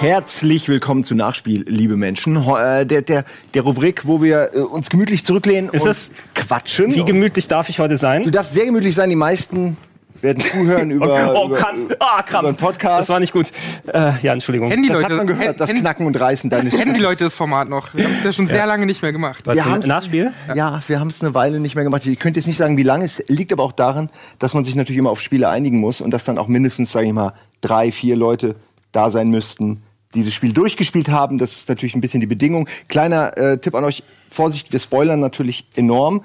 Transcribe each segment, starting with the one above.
Herzlich willkommen zu Nachspiel, liebe Menschen. Äh, Der, der, der Rubrik, wo wir äh, uns gemütlich zurücklehnen Ist und das- quatschen. Wie gemütlich darf ich heute Du sein? darfst sehr gemütlich sein. Die meisten werden zuhören über, oh, über, Krampf. Ah, Krampf. über einen Podcast. Das war nicht gut. Äh, ja, Entschuldigung. Kennen die das Leute, hat man gehört, das Knacken und Reißen deines kennen die Leute das Format noch? Wir haben es ja schon sehr lange nicht mehr gemacht. Was Wir haben's- Nachspiel? Ja, wir haben es eine Weile nicht mehr gemacht. Ich könnte jetzt nicht sagen, wie lange. Es liegt aber auch daran, dass man sich natürlich immer auf Spiele einigen muss und dass dann auch mindestens, sage ich mal, drei, vier Leute da sein müssten, die das Spiel durchgespielt haben. Das ist natürlich ein bisschen die Bedingung. Kleiner äh, Tipp an euch: Vorsicht, wir spoilern natürlich enorm.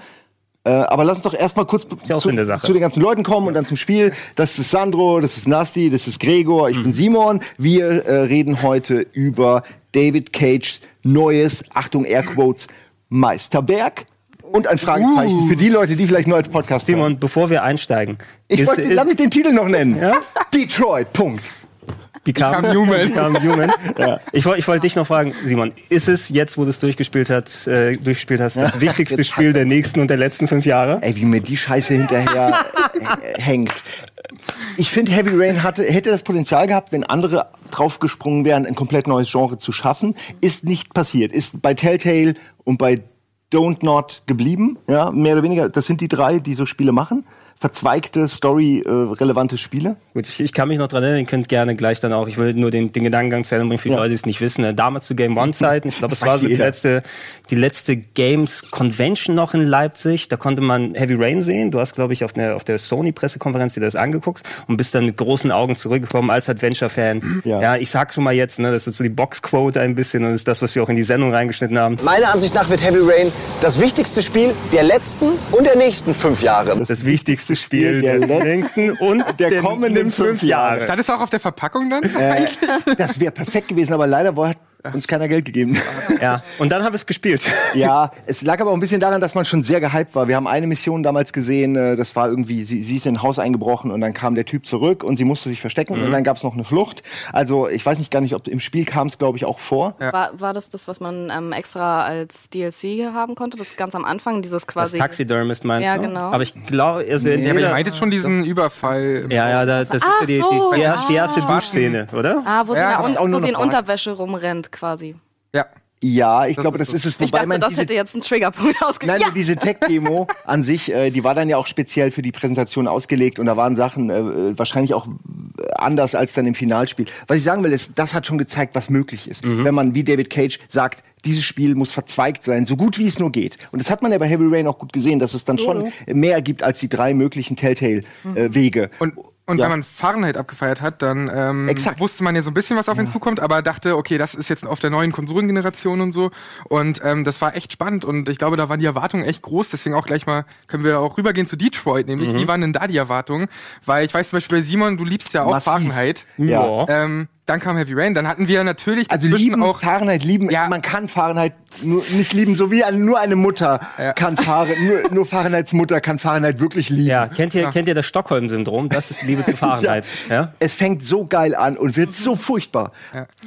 Äh, aber lass uns doch erstmal kurz zu, zu den ganzen Leuten kommen und dann zum Spiel. Das ist Sandro, das ist Nasti, das ist Gregor, Mhm. ich bin Simon. Wir äh, reden heute über David Cage neues, Achtung, Airquotes, Meisterwerk. Und ein Fragezeichen für die Leute, die vielleicht nur als Podcast hören. Simon, bevor wir einsteigen. Ich wollte, lass mich den Titel noch nennen. Ja? Detroit, Punkt. Become, Become Human. Become human. Ich, woll- ich wollte dich noch fragen, Simon, ist es jetzt, wo du es durchgespielt, hat, äh, durchgespielt hast, das wichtigste Spiel der nächsten und der letzten fünf Jahre? Ey, wie mir die Scheiße hinterher äh, hängt. Ich finde, Heavy Rain hatte, hätte das Potenzial gehabt, wenn andere draufgesprungen wären, ein komplett neues Genre zu schaffen. Ist nicht passiert. Ist bei Telltale und bei Don't Not geblieben. Ja, mehr oder weniger. Das sind die drei, die so Spiele machen. Verzweigte, story-relevante Spiele. Gut, ich, ich kann mich noch dran erinnern, ihr könnt gerne gleich dann auch, ich will nur den, den Gedankengang zu Ende bringen, für die Ja. Leute, die es nicht wissen. Äh, Damals zu Game One-Zeiten, ich glaube, Das es war so die letzte, die letzte Games Convention noch in Leipzig. Da konnte man Heavy Rain sehen. Du hast, glaube ich, auf der, auf der Sony-Pressekonferenz dir das angeguckt und bist dann mit großen Augen zurückgekommen als Adventure-Fan. Ja. Ja. ich sag schon mal jetzt, ne, das ist so die Boxquote ein bisschen und das ist das, was wir auch in die Sendung reingeschnitten haben. Meiner Ansicht nach wird Heavy Rain das wichtigste Spiel der letzten und der nächsten fünf Jahre. Das wichtigste Spiel der, der längsten und der den- kommenden den fünf Jahre. Stand es auch auf der Verpackung dann? Äh, das wäre perfekt gewesen, aber leider hat uns keiner Geld gegeben. Ja, und dann haben wir es gespielt. Ja, es lag aber auch ein bisschen daran, dass man schon sehr gehypt war. Wir haben eine Mission damals gesehen, äh, das war irgendwie, sie, sie ist in ein Haus eingebrochen und dann kam der Typ zurück und sie musste sich verstecken und dann gab es noch eine Flucht. Also ich weiß nicht gar nicht, ob im Spiel kam es, glaube ich, auch vor. War, war das das, was man ähm, extra als DLC haben konnte? Das ganz am Anfang, dieses Das quasi. Taxidermist meinst Ja, du? genau. Aber ich glaube, also Ja, aber ihr meintet schon diesen Überfall. Ja, ja, da, das ist Ach ja die, so, die, die, erste- die erste ah. Duschszene, oder? Ah, wo sie, Ja, da das un ist auch nur wo sie in Unterwäsche rumrennt quasi. Ja. Ja, ich Das glaube, ist das ist es. Ich Wobei dachte, man das diese, hätte jetzt einen Triggerpunkt Nein, ausgelöst. nur diese Tech-Demo an sich, äh, die war dann ja auch speziell für die Präsentation ausgelegt und da waren Sachen äh, wahrscheinlich auch äh, anders als dann im Finalspiel. Was ich sagen will, ist, das hat schon gezeigt, was möglich ist. Mhm. Wenn man wie David Cage sagt, dieses Spiel muss verzweigt sein, so gut wie es nur geht. Und das hat man ja bei Heavy Rain auch gut gesehen, dass es dann schon mehr gibt als die drei möglichen Telltale-Wege. Und, und Ja. wenn man Fahrenheit abgefeiert hat, dann ähm, Exakt. wusste man ja so ein bisschen, was auf ihn zukommt, aber dachte, okay, das ist jetzt auf der neuen Konsolengeneration und so. Und ähm, das war echt spannend und ich glaube, da waren die Erwartungen echt groß. Deswegen auch gleich mal können wir auch rübergehen zu Detroit, nämlich Mhm. wie waren denn da die Erwartungen? Weil ich weiß zum Beispiel bei Simon, du liebst ja auch Massiv. Fahrenheit. Ja. Ähm, dann kam Heavy Rain, dann hatten wir natürlich Also lieben, auch Fahrenheit lieben, Ja. man kann Fahrenheit nur, nicht lieben, so wie eine, nur eine Mutter Ja. kann Fahrenheit, nur, nur Fahrenheits Mutter kann Fahrenheit wirklich lieben. Ja, kennt ihr, kennt ihr das Stockholm-Syndrom? Das ist Liebe zu Fahrenheit. Ja. Es fängt so geil an und wird so furchtbar.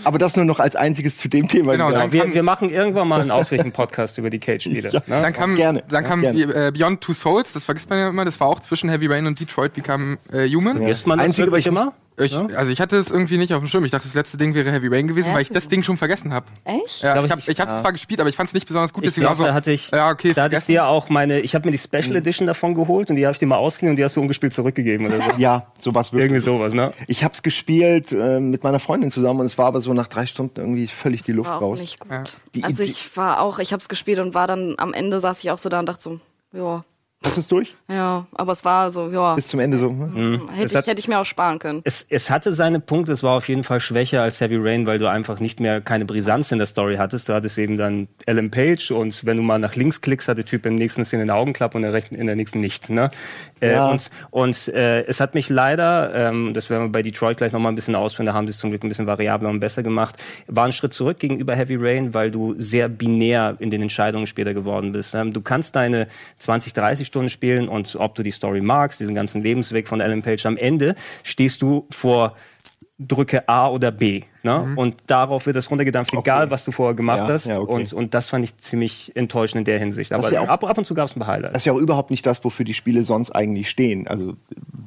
Aber das nur noch als einziges zu dem Thema. Genau, dann Wir, wir machen irgendwann mal einen ausführlichen Podcast über die Cage-Spiele. ne? Dann kam, gerne, dann ja, kam gerne. äh, Beyond Two Souls, das vergisst man ja immer, das war auch zwischen Heavy Rain und Detroit Become äh, Human. Ist man das Einzige, wirklich was ich-? Ich, Also ich hatte es irgendwie nicht auf dem Schirm. Ich dachte, das letzte Ding wäre Heavy Rain gewesen, Hä? weil ich das Ding schon vergessen habe. Echt? Ja, Glaub ich ich- habe ich hab's zwar gespielt, aber ich fand es nicht besonders gut. Ich Deswegen glaube, war so, da hatte ich, ja, okay, da hatte ich dir auch meine, ich habe mir die Special Edition davon geholt und die habe ich dir mal ausgeliehen und die hast du ungespielt zurückgegeben oder so. Ja, sowas wirklich. Irgendwie sowas, ne? Ich hab's gespielt äh, mit meiner Freundin zusammen und es war aber so nach drei Stunden irgendwie völlig die Luft war auch raus. nicht gut. Die also ich war auch, ich habe es gespielt und war dann am Ende saß ich auch so da und dachte so, ja, Hast du es durch? ja, aber es war so, ja, Bis zum Ende so. hm? hätte, Es hat- ich, hätte ich mir auch sparen können. Es, es hatte seine Punkte, es war auf jeden Fall schwächer als Heavy Rain, weil du einfach nicht mehr keine Brisanz in der Story hattest. Du hattest eben dann Ellen Page und wenn du mal nach links klickst, hat der Typ in der nächsten Szene eine Augenklappe und in der, rechten, in der nächsten nicht. Ne? Äh, Ja. und und äh, es hat mich leider, ähm, das werden wir bei Detroit gleich nochmal ein bisschen ausführen, da haben sie es zum Glück ein bisschen variabler und besser gemacht, war ein Schritt zurück gegenüber Heavy Rain, weil du sehr binär in den Entscheidungen später geworden bist. Ähm, du kannst deine 20, 30 Stunden spielen und ob du die Story magst, diesen ganzen Lebensweg von Ellen Page, am Ende stehst du vor drücke A oder B. Ne? Und darauf wird das runtergedampft, egal was du vorher gemacht Ja, hast. ja, okay. und, und das fand ich ziemlich enttäuschend in der Hinsicht. Aber ja auch- ab, ab und zu gab es ein paar Highlights. Das ist ja auch überhaupt nicht das, wofür die Spiele sonst eigentlich stehen. Also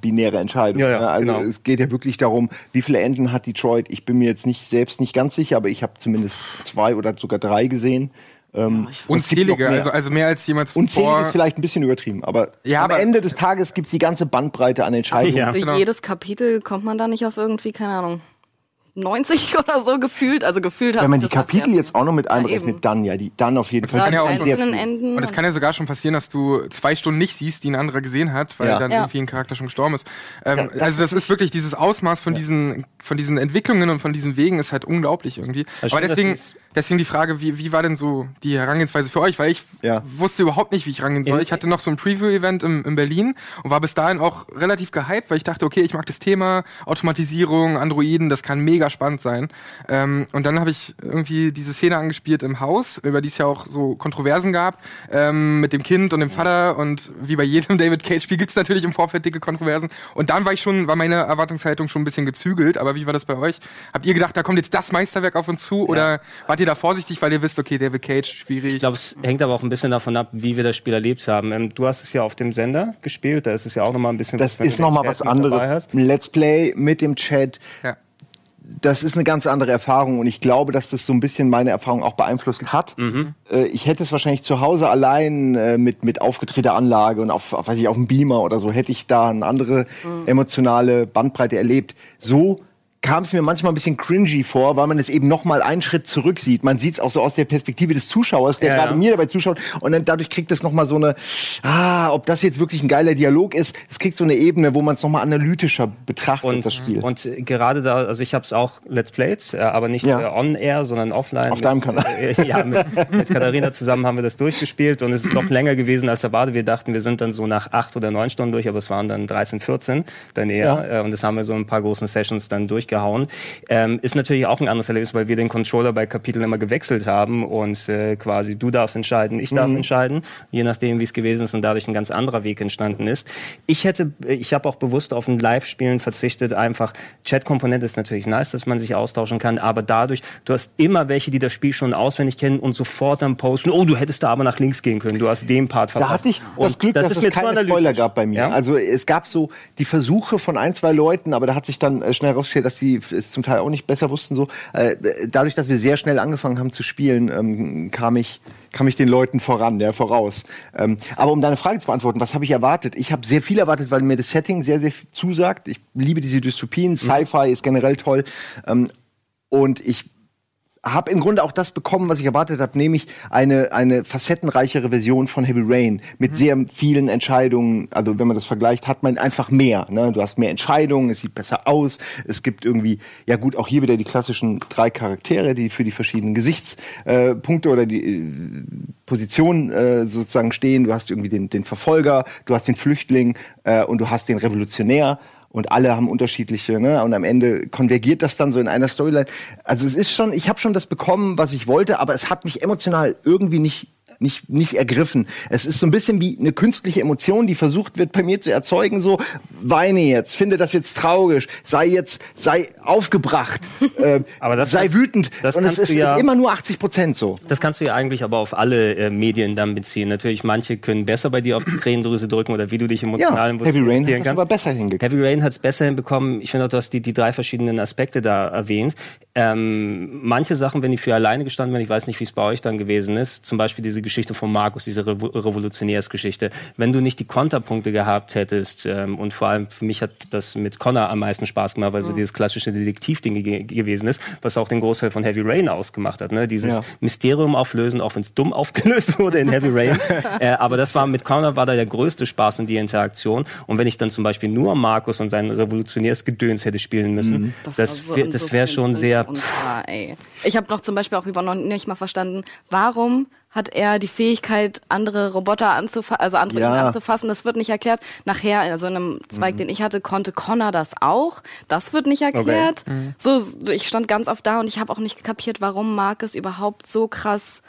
binäre Entscheidung. Ja, ja, ne? also genau. es geht ja wirklich darum, wie viele Enden hat Detroit. Ich bin mir jetzt nicht selbst nicht ganz sicher, aber ich habe zumindest zwei oder sogar drei gesehen. Ähm, noch Unzählige, mehr. also, also mehr als jemals Unzählig zuvor. ist vielleicht ein bisschen übertrieben, aber Ja, am aber- Ende des Tages gibt's die ganze Bandbreite an Entscheidungen. Ja. Für Genau. jedes Kapitel kommt man da nicht auf irgendwie, keine Ahnung, 90 oder so gefühlt. Also gefühlt hat Wenn man die das Kapitel ja- jetzt auch noch mit einberechnet, eben. dann ja, die dann auf jeden Fall. kann ja auch einzelnen Enden. Und es kann ja sogar schon passieren, dass du zwei Stunden nicht siehst, die ein anderer gesehen hat, weil Ja. dann Ja. irgendwie ein Charakter schon gestorben ist. Ähm, Ja, das also das ist wirklich dieses Ausmaß von diesen von diesen Entwicklungen und von diesen Wegen ist halt unglaublich irgendwie. Also Aber schön, deswegen deswegen die Frage, wie, wie war denn so die Herangehensweise für euch? Weil ich Ja. wusste überhaupt nicht, wie ich rangehen soll. In- Ich hatte noch so ein Preview-Event in, in Berlin und war bis dahin auch relativ gehypt, weil ich dachte, okay, ich mag das Thema Automatisierung, Androiden, das kann mega spannend sein. Ähm, und dann habe ich irgendwie diese Szene angespielt im Haus, über die es ja auch so Kontroversen gab, ähm, mit dem Kind und dem Vater und wie bei jedem David Cage-Spiel gibt's natürlich im Vorfeld dicke Kontroversen. Und dann war ich schon, war meine Erwartungshaltung schon ein bisschen gezügelt, aber wie war das bei euch? Habt ihr gedacht, da kommt jetzt das Meisterwerk auf uns zu oder wart ihr da vorsichtig, weil ihr wisst, okay, David Cage, schwierig? Ich glaube, es hängt aber auch ein bisschen davon ab, wie wir das Spiel erlebt haben. Ähm, du hast es ja auf dem Sender gespielt, da ist es ja auch nochmal ein bisschen Das wenn ist du noch mal den was anderes. Let's Play mit dem Chat, ja. das ist eine ganz andere Erfahrung und ich glaube, dass das so ein bisschen meine Erfahrung auch beeinflusst hat. Äh, ich hätte es wahrscheinlich zu Hause allein äh, mit mit aufgedrehter Anlage und auf, auf weiß ich auf dem Beamer oder so hätte ich da eine andere emotionale Bandbreite erlebt. So kam es mir manchmal ein bisschen cringy vor, weil man es eben noch mal einen Schritt zurück sieht. Man sieht es auch so aus der Perspektive des Zuschauers, der Ja, gerade ja. mir dabei zuschaut und dann dadurch kriegt es noch mal so eine ah, ob das jetzt wirklich ein geiler Dialog ist, es kriegt so eine Ebene, wo man es noch mal analytischer betrachtet Und, das Spiel. und äh, gerade da, also ich habe es auch Let's Played, äh, aber nicht Ja. äh, on-air, sondern offline. Auf mit, deinem Kanal. Äh, ja, mit, mit Katharina zusammen haben wir das durchgespielt und es ist noch länger gewesen als erwartet. Wir dachten, wir sind dann so nach acht oder neun Stunden durch, aber es waren dann 13, 14 dann eher. Äh, und das haben wir so in ein paar großen Sessions dann durchgehauen. Ähm, ist natürlich auch ein anderes Erlebnis, weil wir den Controller bei Kapiteln immer gewechselt haben und äh, quasi du darfst entscheiden, ich Mhm. darf entscheiden, je nachdem, wie es gewesen ist und dadurch ein ganz anderer Weg entstanden ist. Ich hätte, äh, ich habe auch bewusst auf ein Live-Spielen verzichtet. Einfach Chat-Komponente ist natürlich nice, dass man sich austauschen kann, aber dadurch, du hast immer welche, die das Spiel schon auswendig kennen und sofort dann posten, oh, du hättest da aber nach links gehen können, du hast den Part verpasst. Da hatte ich Und das Glück, dass ist es keine. Spoiler gab bei mir. Ja? Also es gab so die Versuche von ein, zwei Leuten, aber da hat sich dann äh, schnell herausgestellt, dass die es zum Teil auch nicht besser wussten. So, äh, dadurch, dass wir sehr schnell angefangen haben zu spielen, ähm, kam ich kam ich den Leuten voran, ja, voraus. Ähm, aber um deine Frage zu beantworten, was habe ich erwartet? Ich habe sehr viel erwartet, weil mir das Setting sehr, sehr zusagt. Ich liebe diese Dystopien. Sci-Fi ist generell toll. Ähm, und ich habe im Grunde auch das bekommen, was ich erwartet habe, nämlich eine, eine facettenreichere Version von Heavy Rain mit sehr vielen Entscheidungen. Also wenn man das vergleicht, hat man einfach mehr. Ne? Du hast mehr Entscheidungen, es sieht besser aus. Es gibt irgendwie, ja gut, auch hier wieder die klassischen drei Charaktere, die für die verschiedenen Gesichtspunkte äh, oder die äh, Positionen äh, sozusagen stehen. Du hast irgendwie den, den Verfolger, du hast den Flüchtling äh, und du hast den Revolutionär und alle haben unterschiedliche, ne? Und am Ende konvergiert das dann so in einer Storyline. Also es ist schon, ich habe schon das bekommen, was ich wollte, aber es hat mich emotional irgendwie nicht nicht nicht ergriffen. Es ist so ein bisschen wie eine künstliche Emotion, die versucht wird bei mir zu erzeugen. So weine jetzt, finde das jetzt traurig, sei jetzt sei aufgebracht, äh, Aber das sei wütend. das Und es ist, ja- ist immer nur 80 Prozent so. Das kannst du ja eigentlich aber auf alle äh, Medien dann beziehen. Natürlich, manche können besser bei dir auf die Tränendrüse drücken oder wie du dich emotional Ja, Heavy Rain hat das aber besser hingekriegt. Heavy Rain hat es besser hinbekommen. Ich finde auch, du hast die, die drei verschiedenen Aspekte da erwähnt. Ähm, manche Sachen, wenn die für alleine gestanden wären, ich weiß nicht, wie es bei euch dann gewesen ist, zum Beispiel diese Geschichte von Markus, diese Revo Revolutionärsgeschichte. Wenn du nicht die Konterpunkte gehabt hättest, ähm, und vor allem für mich hat das mit Connor am meisten Spaß gemacht, weil so dieses klassische Detektivding ge gewesen ist, was auch den Großteil von Heavy Rain ausgemacht hat. Ne? Dieses Ja. Mysterium auflösen, auch wenn es dumm aufgelöst wurde in Heavy Rain. äh, aber das war mit Connor war da der größte Spaß und die Interaktion. Und wenn ich dann zum Beispiel nur Markus und sein Revolutionärsgedöns hätte spielen müssen, das, war so das wäre schon sehr. Punkten unklar, ey. Ich habe noch zum Beispiel auch über noch nicht mal verstanden, warum hat er die Fähigkeit, andere Roboter anzufassen, also andere Ja. Dinge anzufassen. Das wird nicht erklärt. Nachher, also in einem Zweig, den ich hatte, konnte Connor das auch. Das wird nicht erklärt. So, ich stand ganz oft da und ich habe auch nicht kapiert, warum Marcus überhaupt so krass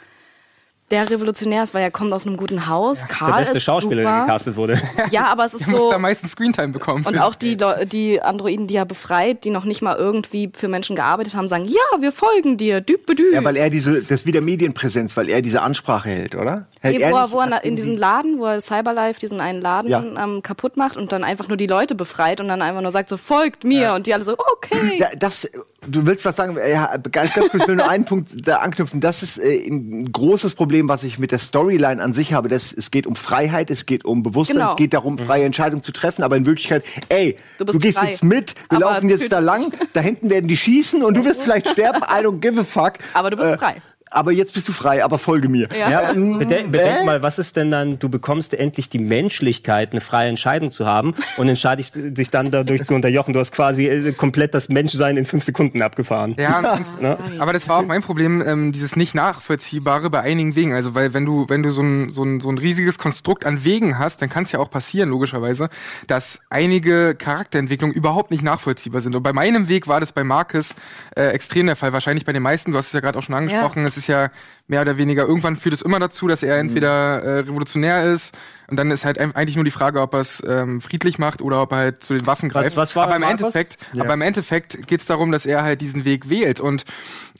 der Revolutionär ist, weil er kommt aus einem guten Haus. Karl Der beste ist Schauspieler, der super. gecastet wurde. Ja, aber es ist Der muss so. da meistens Screentime bekommen. Und auch die, die Androiden, die er befreit, die noch nicht mal irgendwie für Menschen gearbeitet haben, sagen, ja, wir folgen dir, düb bedü. Ja, weil er diese, das ist wieder Medienpräsenz, weil er diese Ansprache hält, oder? Hält Nee, wo er, wo er in diesen Laden, wo er Cyberlife, diesen einen Laden Ja. ähm, kaputt macht und dann einfach nur die Leute befreit und dann einfach nur sagt so, folgt mir. Und die alle so, okay. Da, das, du willst was sagen? Ja, ganz, ganz kurz, ich will nur einen Punkt da anknüpfen. Das ist äh, ein großes Problem, was ich mit der Storyline an sich habe. Das, es geht um Freiheit, es geht um Bewusstsein, Genau. es geht darum, freie Entscheidungen zu treffen. Aber in Wirklichkeit, ey, Du du, gehst frei. jetzt mit, wir Aber laufen jetzt da lang, da hinten werden die schießen und du wirst vielleicht sterben. I don't give a fuck. Aber du bist frei. Aber jetzt bist du frei, aber folge mir. Ja. mm, Bedenk, bedenk äh? mal, was ist denn dann, du bekommst endlich die Menschlichkeit, eine freie Entscheidung zu haben und entscheidest dich dann dadurch zu unterjochen. Du hast quasi äh, komplett das Menschsein in fünf Sekunden abgefahren. Ja, und, Ne? aber das war auch mein Problem, ähm, dieses nicht nachvollziehbare bei einigen Wegen. Also weil wenn du wenn du so ein, so ein, so ein riesiges Konstrukt an Wegen hast, dann kann es ja auch passieren logischerweise, dass einige Charakterentwicklungen überhaupt nicht nachvollziehbar sind. Und bei meinem Weg war das bei Marcus äh, extrem der Fall. Wahrscheinlich bei den meisten. Du hast es ja gerade auch schon angesprochen. Es ist ja mehr oder weniger irgendwann führt es immer dazu, dass er entweder äh, revolutionär ist und dann ist halt eigentlich nur die Frage, ob er es ähm, friedlich macht oder ob er halt zu den Waffen greift. was war aber im? Endeffekt, aber im Endeffekt geht es darum, dass er halt diesen Weg wählt. Und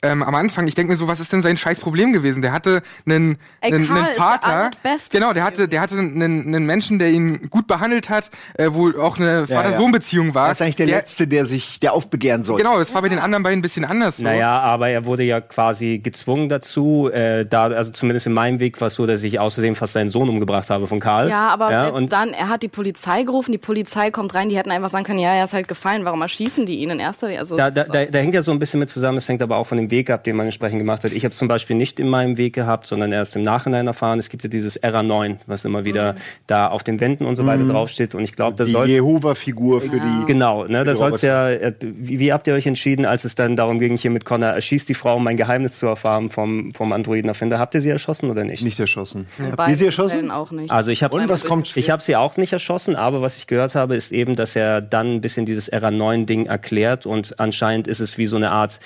ähm, am Anfang, ich denke mir so, was ist denn sein scheiß Problem gewesen? Der hatte einen, Ey, einen, einen der Vater. allerbeste Genau, der hatte, der hatte einen, einen Menschen, der ihn gut behandelt hat, äh, wo auch eine Ja, Vater-Sohn-Beziehung war. Er ist eigentlich der, Der- Letzte, der sich, der aufbegehren soll. Genau, das war bei den anderen beiden ein bisschen anders. So. Naja, aber er wurde ja quasi gezwungen dazu, äh, da, also zumindest in meinem Weg war es so, dass ich außerdem fast seinen Sohn umgebracht habe von Karl. Ja, aber selbst und dann, er hat die Polizei gerufen, die Polizei kommt rein, die hätten einfach sagen können, ja, er ist halt gefallen, warum erschießen die ihn in erster Linie? Also, da, das da, da, da hängt ja so ein bisschen mit zusammen, es hängt aber auch von dem Weg ab, den man entsprechend gemacht hat. Ich habe zum Beispiel nicht in meinem Weg gehabt, sondern erst im Nachhinein erfahren. Es gibt ja dieses RA9, was immer wieder da auf den Wänden und so weiter draufsteht. Und ich glaube, da Die soll Jehova-Figur für die. Genau, ne, da die soll's ja, äh, wie, wie habt ihr euch entschieden, als es dann darum ging, hier mit Connor, erschießt die Frau, um mein Geheimnis zu erfahren vom, vom Androidenerfinder. Habt ihr sie erschossen oder nicht? Nicht erschossen. in Habt ihr sie erschossen? Auch nicht. Also ich habe Und was kommt ich habe sie auch nicht erschossen, aber was ich gehört habe, ist eben, dass er dann ein bisschen dieses RA9-Ding erklärt und anscheinend ist es wie so eine Art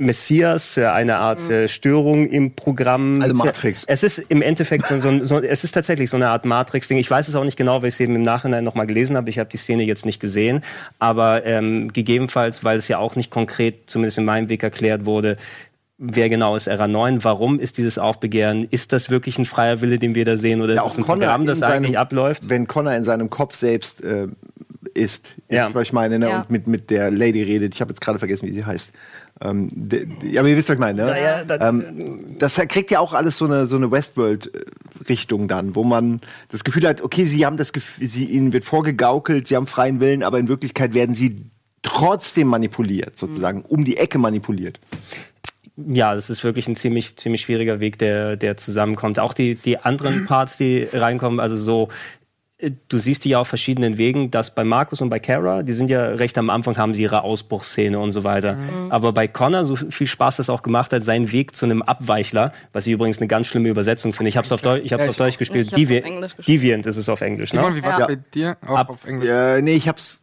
Messias, eine Art äh, Störung im Programm. Also Matrix. Es ist im Endeffekt so, so, so es ist tatsächlich so eine Art Matrix-Ding. Ich weiß es auch nicht genau, weil ich es eben im Nachhinein nochmal gelesen habe. Ich habe die Szene jetzt nicht gesehen, aber ähm, gegebenenfalls, weil es ja auch nicht konkret, zumindest in meinem Weg erklärt wurde, Wer genau ist RA9? Warum ist dieses Aufbegehren? Ist das wirklich ein freier Wille, den wir da sehen, oder Ja, ist es ein Connor Programm, das in seinem- eigentlich abläuft? Wenn Connor in seinem Kopf selbst äh, ist, Ja. ist, was ich meine, ne? Ja. und mit, mit der Lady redet. Ich habe jetzt gerade vergessen, wie sie heißt. Ähm, de, de, aber ihr wisst, was ich meine. Ne? Naja, da- ähm, das kriegt ja auch alles so eine, so eine Westworld-Richtung dann, wo man das Gefühl hat, okay, sie haben das Gefühl, sie, ihnen wird vorgegaukelt, sie haben freien Willen, aber in Wirklichkeit werden sie trotzdem manipuliert, sozusagen, um die Ecke manipuliert. Ja, das ist wirklich ein ziemlich, ziemlich schwieriger Weg, der, der zusammenkommt. Auch die, die anderen Parts, die reinkommen, also so, äh, du siehst die ja auf verschiedenen Wegen, dass bei Markus und bei Kara, die sind ja recht am Anfang, haben sie ihre Ausbruchsszene und so weiter. Aber bei Connor, so viel Spaß das auch gemacht hat, sein Weg zu einem Abweichler, was ich übrigens eine ganz schlimme Übersetzung finde. Ich habe es auf, Deu ich hab's Ja, auf ich Deutsch gespielt. Ich Devi Englisch gespielt. Deviant ist es auf Englisch, Simon, ne? wie war's Ja. bei dir? Auch Ab- auf Englisch. Äh, nee, ich hab's.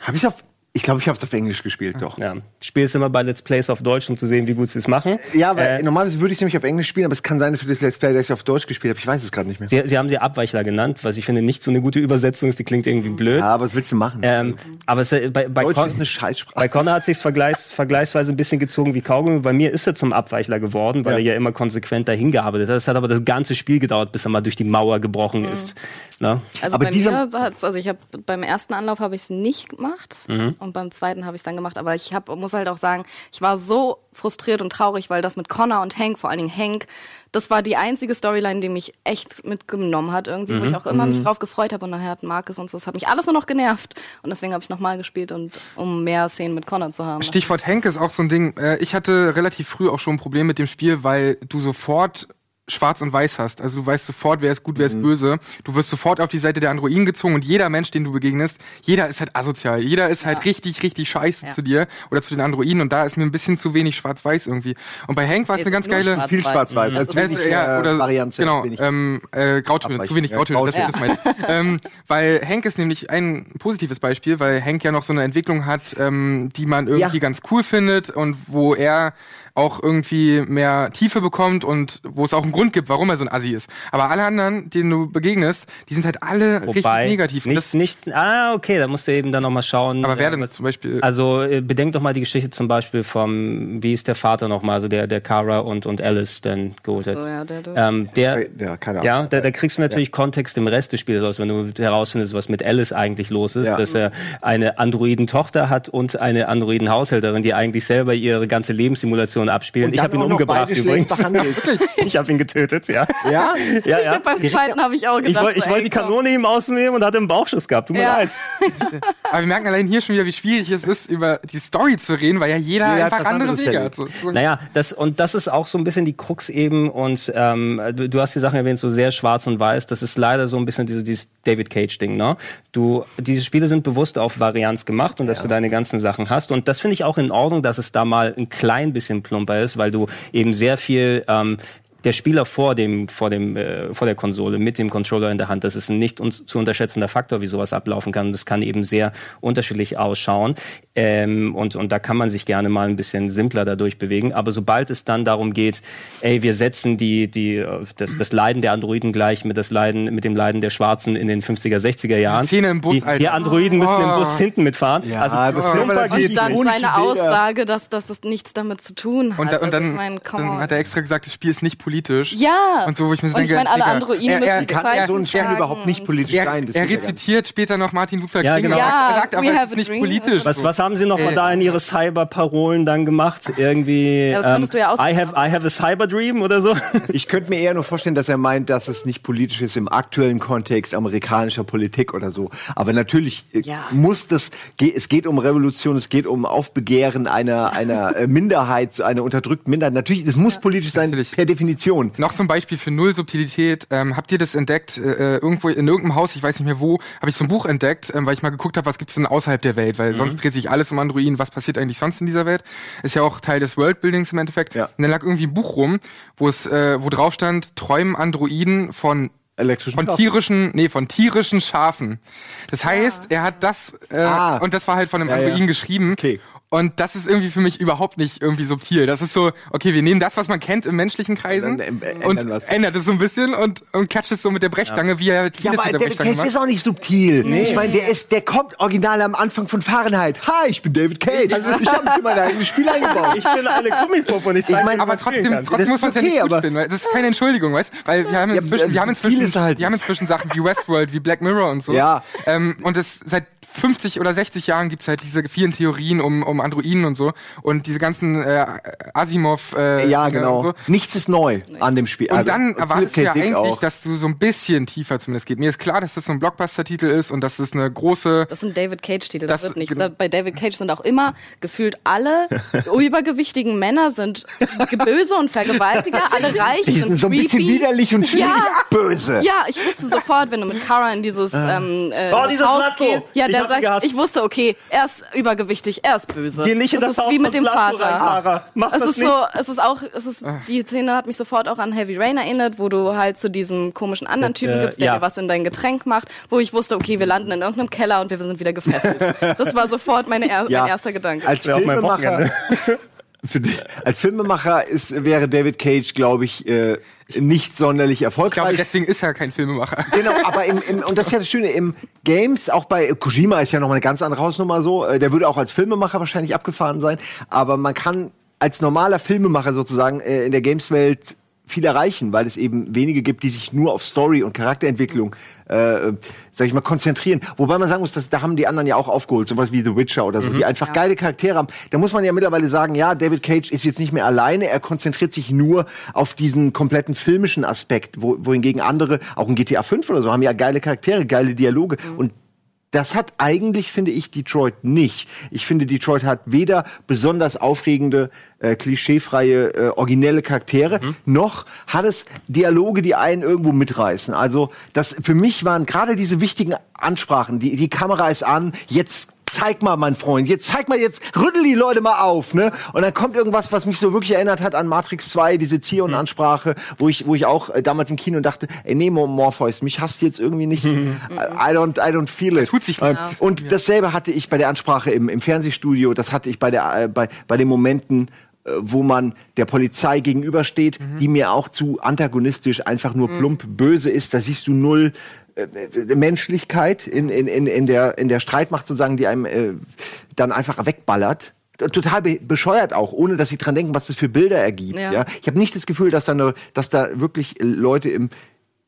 Hab ich's auf. Ich glaube, ich habe es auf Englisch gespielt, doch. Ja. Ich spiele es immer bei Let's Plays auf Deutsch, um zu sehen, wie gut sie es machen. Ja, weil Äh, normalerweise würde ich es nämlich auf Englisch spielen, aber es kann sein für das Let's Play, dass ich auf Deutsch gespielt habe. Ich weiß es gerade nicht mehr. Sie, sie haben sie Abweichler genannt, was ich finde nicht so eine gute Übersetzung ist, die klingt irgendwie blöd. Ja, aber was willst du machen? Ähm, aber es, äh, bei, bei, Deutsch Con ist eine Scheißsprache. bei Connor hat sich vergleichs, vergleichsweise ein bisschen gezogen wie Kaugummi. Bei mir ist er zum Abweichler geworden, weil Ja. er ja immer konsequent dahin gearbeitet hat. Es hat aber das ganze Spiel gedauert, bis er mal durch die Mauer gebrochen ist. Ne? Also Aber bei mir hat's, also ich habe beim ersten Anlauf habe ich es nicht gemacht Mhm. Und beim zweiten habe ich es dann gemacht. Aber ich hab, muss halt auch sagen, ich war so frustriert und traurig, weil das mit Connor und Hank, vor allen Dingen Hank, das war die einzige Storyline, die mich echt mitgenommen hat irgendwie, Mhm. wo ich auch immer mich drauf gefreut habe und nachher hat Marcus und so, das hat mich alles nur noch genervt und deswegen habe ich nochmal gespielt und um mehr Szenen mit Connor zu haben. Stichwort Henk ist auch so ein Ding. Äh, Ich hatte relativ früh auch schon ein Problem mit dem Spiel, weil du sofort schwarz und weiß hast. Also du weißt sofort, wer ist gut, wer ist böse. Du wirst sofort auf die Seite der Androiden gezogen und jeder Mensch, den du begegnest, jeder ist halt asozial. Jeder ist halt richtig, richtig scheiße Ja. zu dir oder zu den Androiden und da ist mir ein bisschen zu wenig schwarz-weiß irgendwie. Und bei Hank war es eine ganz geile... schwarz-weiß. Viel Schwarz-Weiß. Das Als ist Äh, wenig ja, oder Varianz. genau, wenig ähm, äh, Grautöne, zu wenig Ja, Grautöne, das, das meine ich. ähm, weil Hank ist nämlich ein positives Beispiel, weil Hank ja noch so eine Entwicklung hat, ähm, die man irgendwie Ja. ganz cool findet und wo er auch irgendwie mehr Tiefe bekommt und wo es auch einen Grund gibt, warum er so ein Assi ist. Aber alle anderen, denen du begegnest, die sind halt alle richtig Wobei, negativ. Und Nicht, nicht, ah, okay, da musst du eben dann nochmal schauen. aber wer äh, denn zum Beispiel? Also äh, bedenk doch mal die Geschichte zum Beispiel vom, wie ist der Vater nochmal, also der, der Cara und, und Alice dann geholt hat. So, ja, der, der. Ähm, der, Ja, keine Ahnung. ja, da, da kriegst du natürlich Kontext im Rest des Spiels aus, wenn du herausfindest, was mit Alice eigentlich los ist, Ja. dass er eine Androiden-Tochter hat und eine Androiden-Haushälterin, die eigentlich selber ihre ganze Lebenssimulation abspielen. Und Ich habe ihn umgebracht übrigens. ich habe ihn getötet, ja. Ja? Ja, ja. Beim zweiten habe ich auch gedacht, Ich, wollte- so, wollte ey, die. Kanone ihm ausnehmen und hatte einen Bauchschuss gehabt. Tut mir Ja. leid. Aber wir merken allein hier schon wieder, wie schwierig es ist, über die Story zu reden, weil ja jeder Jeder einfach andere anderes Wege hat. So, so Naja, das, und das ist auch so ein bisschen die Krux eben und ähm, du, hast die Sachen erwähnt, so sehr schwarz und weiß, das ist leider so ein bisschen diese, dieses David Cage-Ding, ne? Du, diese Spiele sind bewusst auf Varianz gemacht und dass du deine ganzen Sachen hast und das finde ich auch in Ordnung, dass es da mal ein klein bisschen plumper ist, weil du eben sehr viel ähm, der Spieler vor dem vor dem äh, vor der Konsole mit dem Controller in der Hand, das ist ein nicht uns zu unterschätzender Faktor, wie sowas ablaufen kann. Das kann eben sehr unterschiedlich ausschauen ähm, und und da kann man sich gerne mal ein bisschen simpler dadurch bewegen. Aber sobald es dann darum geht, ey, wir setzen die die äh, das, das Leiden der Androiden gleich mit das Leiden mit dem Leiden der Schwarzen in den 50er 60er Jahren. Szene im Bus, die, Alter. die Androiden müssen im Oh. Bus hinten mitfahren. Ja, also das natürlich geht's Und dann seine Bilder. Aussage, dass, dass das nichts damit zu tun hat. Und, da, und Also dann, ich mein, dann hat er extra gesagt, das Spiel ist nicht politisch. Ja. Und so, wo ich mir so Und ich denke, meine, alle Androiden er- er müssen kann- Zeichen so ein Spiel tragen überhaupt nicht politisch Er, sein. das er ja rezitiert später noch Martin Luther King. Ja, genau. Ja, er sagt aber, es ist nicht dream. politisch. Was, was haben Sie noch mal Äh, da in Ihre Cyberparolen dann gemacht? Irgendwie Ja, das könntest du ja I have I have a Cyber Dream oder so? Ich könnte mir eher nur vorstellen, dass er meint, dass es nicht politisch ist im aktuellen Kontext amerikanischer Politik oder so. Aber natürlich äh, Ja. muss das, es geht um Revolution, es geht um Aufbegehren einer, einer äh, Minderheit, einer unterdrückten Minderheit. Natürlich, es muss politisch sein, Natürlich. per Definition. Noch so ein Beispiel für null Subtilität. Ähm, habt ihr das entdeckt? Äh, äh, irgendwo in irgendeinem Haus, ich weiß nicht mehr wo, habe ich so ein Buch entdeckt, ähm, weil ich mal geguckt habe, was gibt's denn außerhalb der Welt? Weil sonst dreht sich alles um Androiden. Was passiert eigentlich sonst in dieser Welt? Ist ja auch Teil des Worldbuildings im Endeffekt. Ja. Und dann lag irgendwie ein Buch rum, wo es, äh, wo drauf stand, träumen Androiden von Elektrischen von Schafen. tierischen, nee, von tierischen Schafen. Das heißt, er hat das äh, Ah. und das war halt von einem Ja, ja. Androiden geschrieben. Okay. Und das ist irgendwie für mich überhaupt nicht irgendwie subtil. Das ist so, okay, wir nehmen das, was man kennt im menschlichen Kreisen Und dann, äh, und ändern was. ändert es so ein bisschen und, und klatscht es so mit der Brechstange, wie er halt Ja, vieles aber mit der David Brechstange Cage ist macht. auch nicht subtil. Ich meine, der ist, der kommt original am Anfang von Fahrenheit. Hi, ich bin David Cage. Also, ich habe in mein eigenes Spiel eingebaut. Ich bin eine Gummipuppe und ich zeige Ich mein, Aber trotzdem, trotzdem Das muss man es ja ist nicht okay, gut finden, weil das ist keine Entschuldigung, weißt? Weil wir haben Ja, inzwischen, wir haben inzwischen, ist halt wir haben inzwischen Sachen wie Westworld, wie Black Mirror und so. Ja. Ähm, und es seit 50 oder 60 Jahren gibt's halt diese vielen Theorien um, um Androiden und so und diese ganzen äh, Asimov äh, Ja, Dinge genau. und so. Nichts ist neu an dem Spiel. Und Also, dann erwartest du ja. Dick eigentlich, auch. dass du so ein bisschen tiefer zumindest geht. Mir ist klar, dass das so ein Blockbuster-Titel ist und dass das eine große. Das sind David Cage-Titel, das, Das- wird nichts. genau. Bei David Cage sind auch immer gefühlt alle übergewichtigen Männer sind böse und Vergewaltiger, alle reich Die sind so ein bisschen creepy. widerlich und schwierig Ja. böse. Ja, ich wusste sofort, wenn du mit Kara in dieses ähm, äh, Oh, dieses Haus gehst. Ja, Ich die sagt, gehasst. ich wusste, okay, er ist übergewichtig, er ist böse. Geh nicht in das ist Haus wie mit dem Vater. Mach es das ist nicht. so, es ist auch, es ist die Szene hat mich sofort auch an Heavy Rain erinnert, wo du halt zu diesem komischen anderen Typen äh, gibst, der ja. dir was in dein Getränk macht, wo ich wusste, okay, wir landen in irgendeinem Keller und wir sind wieder gefesselt. Das war sofort meine er Ja. mein erster Gedanke. Als wär auch mein Filmemacher, für dich, als Filmemacher ist, wäre David Cage, glaube ich, äh, nicht sonderlich Ich glaube, erfolgreich. deswegen ist er kein Filmemacher. Genau, aber im, im, und das ist ja das Schöne, im Games, auch bei Kojima ist ja noch mal eine ganz andere Hausnummer so, äh, der würde auch als Filmemacher wahrscheinlich abgefahren sein, aber man kann als normaler Filmemacher sozusagen äh, in der Games-Welt viel erreichen, weil es eben wenige gibt, die sich nur auf Story und Charakterentwicklung, äh, sag ich mal, konzentrieren. Wobei man sagen muss, dass, da haben die anderen ja auch aufgeholt, sowas wie The Witcher oder so, die einfach geile Charaktere haben. Da muss man ja mittlerweile sagen, ja, David Cage ist jetzt nicht mehr alleine, er konzentriert sich nur auf diesen kompletten filmischen Aspekt, wo, wohingegen andere, auch in GTA 5 oder so, haben ja geile Charaktere, geile Dialoge und das hat eigentlich, finde ich, Detroit nicht. Ich finde, Detroit hat weder besonders aufregende, äh, klischeefreie, äh, originelle Charaktere, noch hat es Dialoge, die einen irgendwo mitreißen. Also, das für mich waren gerade diese wichtigen Ansprachen. Die, die Kamera ist an, jetzt zeig mal, mein Freund, jetzt zeig mal, jetzt rüttel die Leute mal auf, ne? Und dann kommt irgendwas, was mich so wirklich erinnert hat an Matrix 2, diese Zion-Ansprache, wo ich, wo ich auch äh, damals im Kino dachte, ey, nee, Mo- Morpheus, mich hasst jetzt irgendwie nicht. I I don't, I don't feel it. Tut sich Und, nichts. und dasselbe hatte ich bei der Ansprache im, im Fernsehstudio, das hatte ich bei der, äh, bei, bei den Momenten, äh, wo man der Polizei gegenübersteht, Mhm. die mir auch zu antagonistisch einfach nur plump böse ist. Da siehst du null äh, Menschlichkeit in, in, in, in, der, in der Streitmacht sozusagen, die einem äh, dann einfach wegballert. Total be bescheuert auch, ohne dass sie dran denken, was das für Bilder ergibt. Ja. Ja. Ich habe nicht das Gefühl, dass da, eine, dass da wirklich Leute im,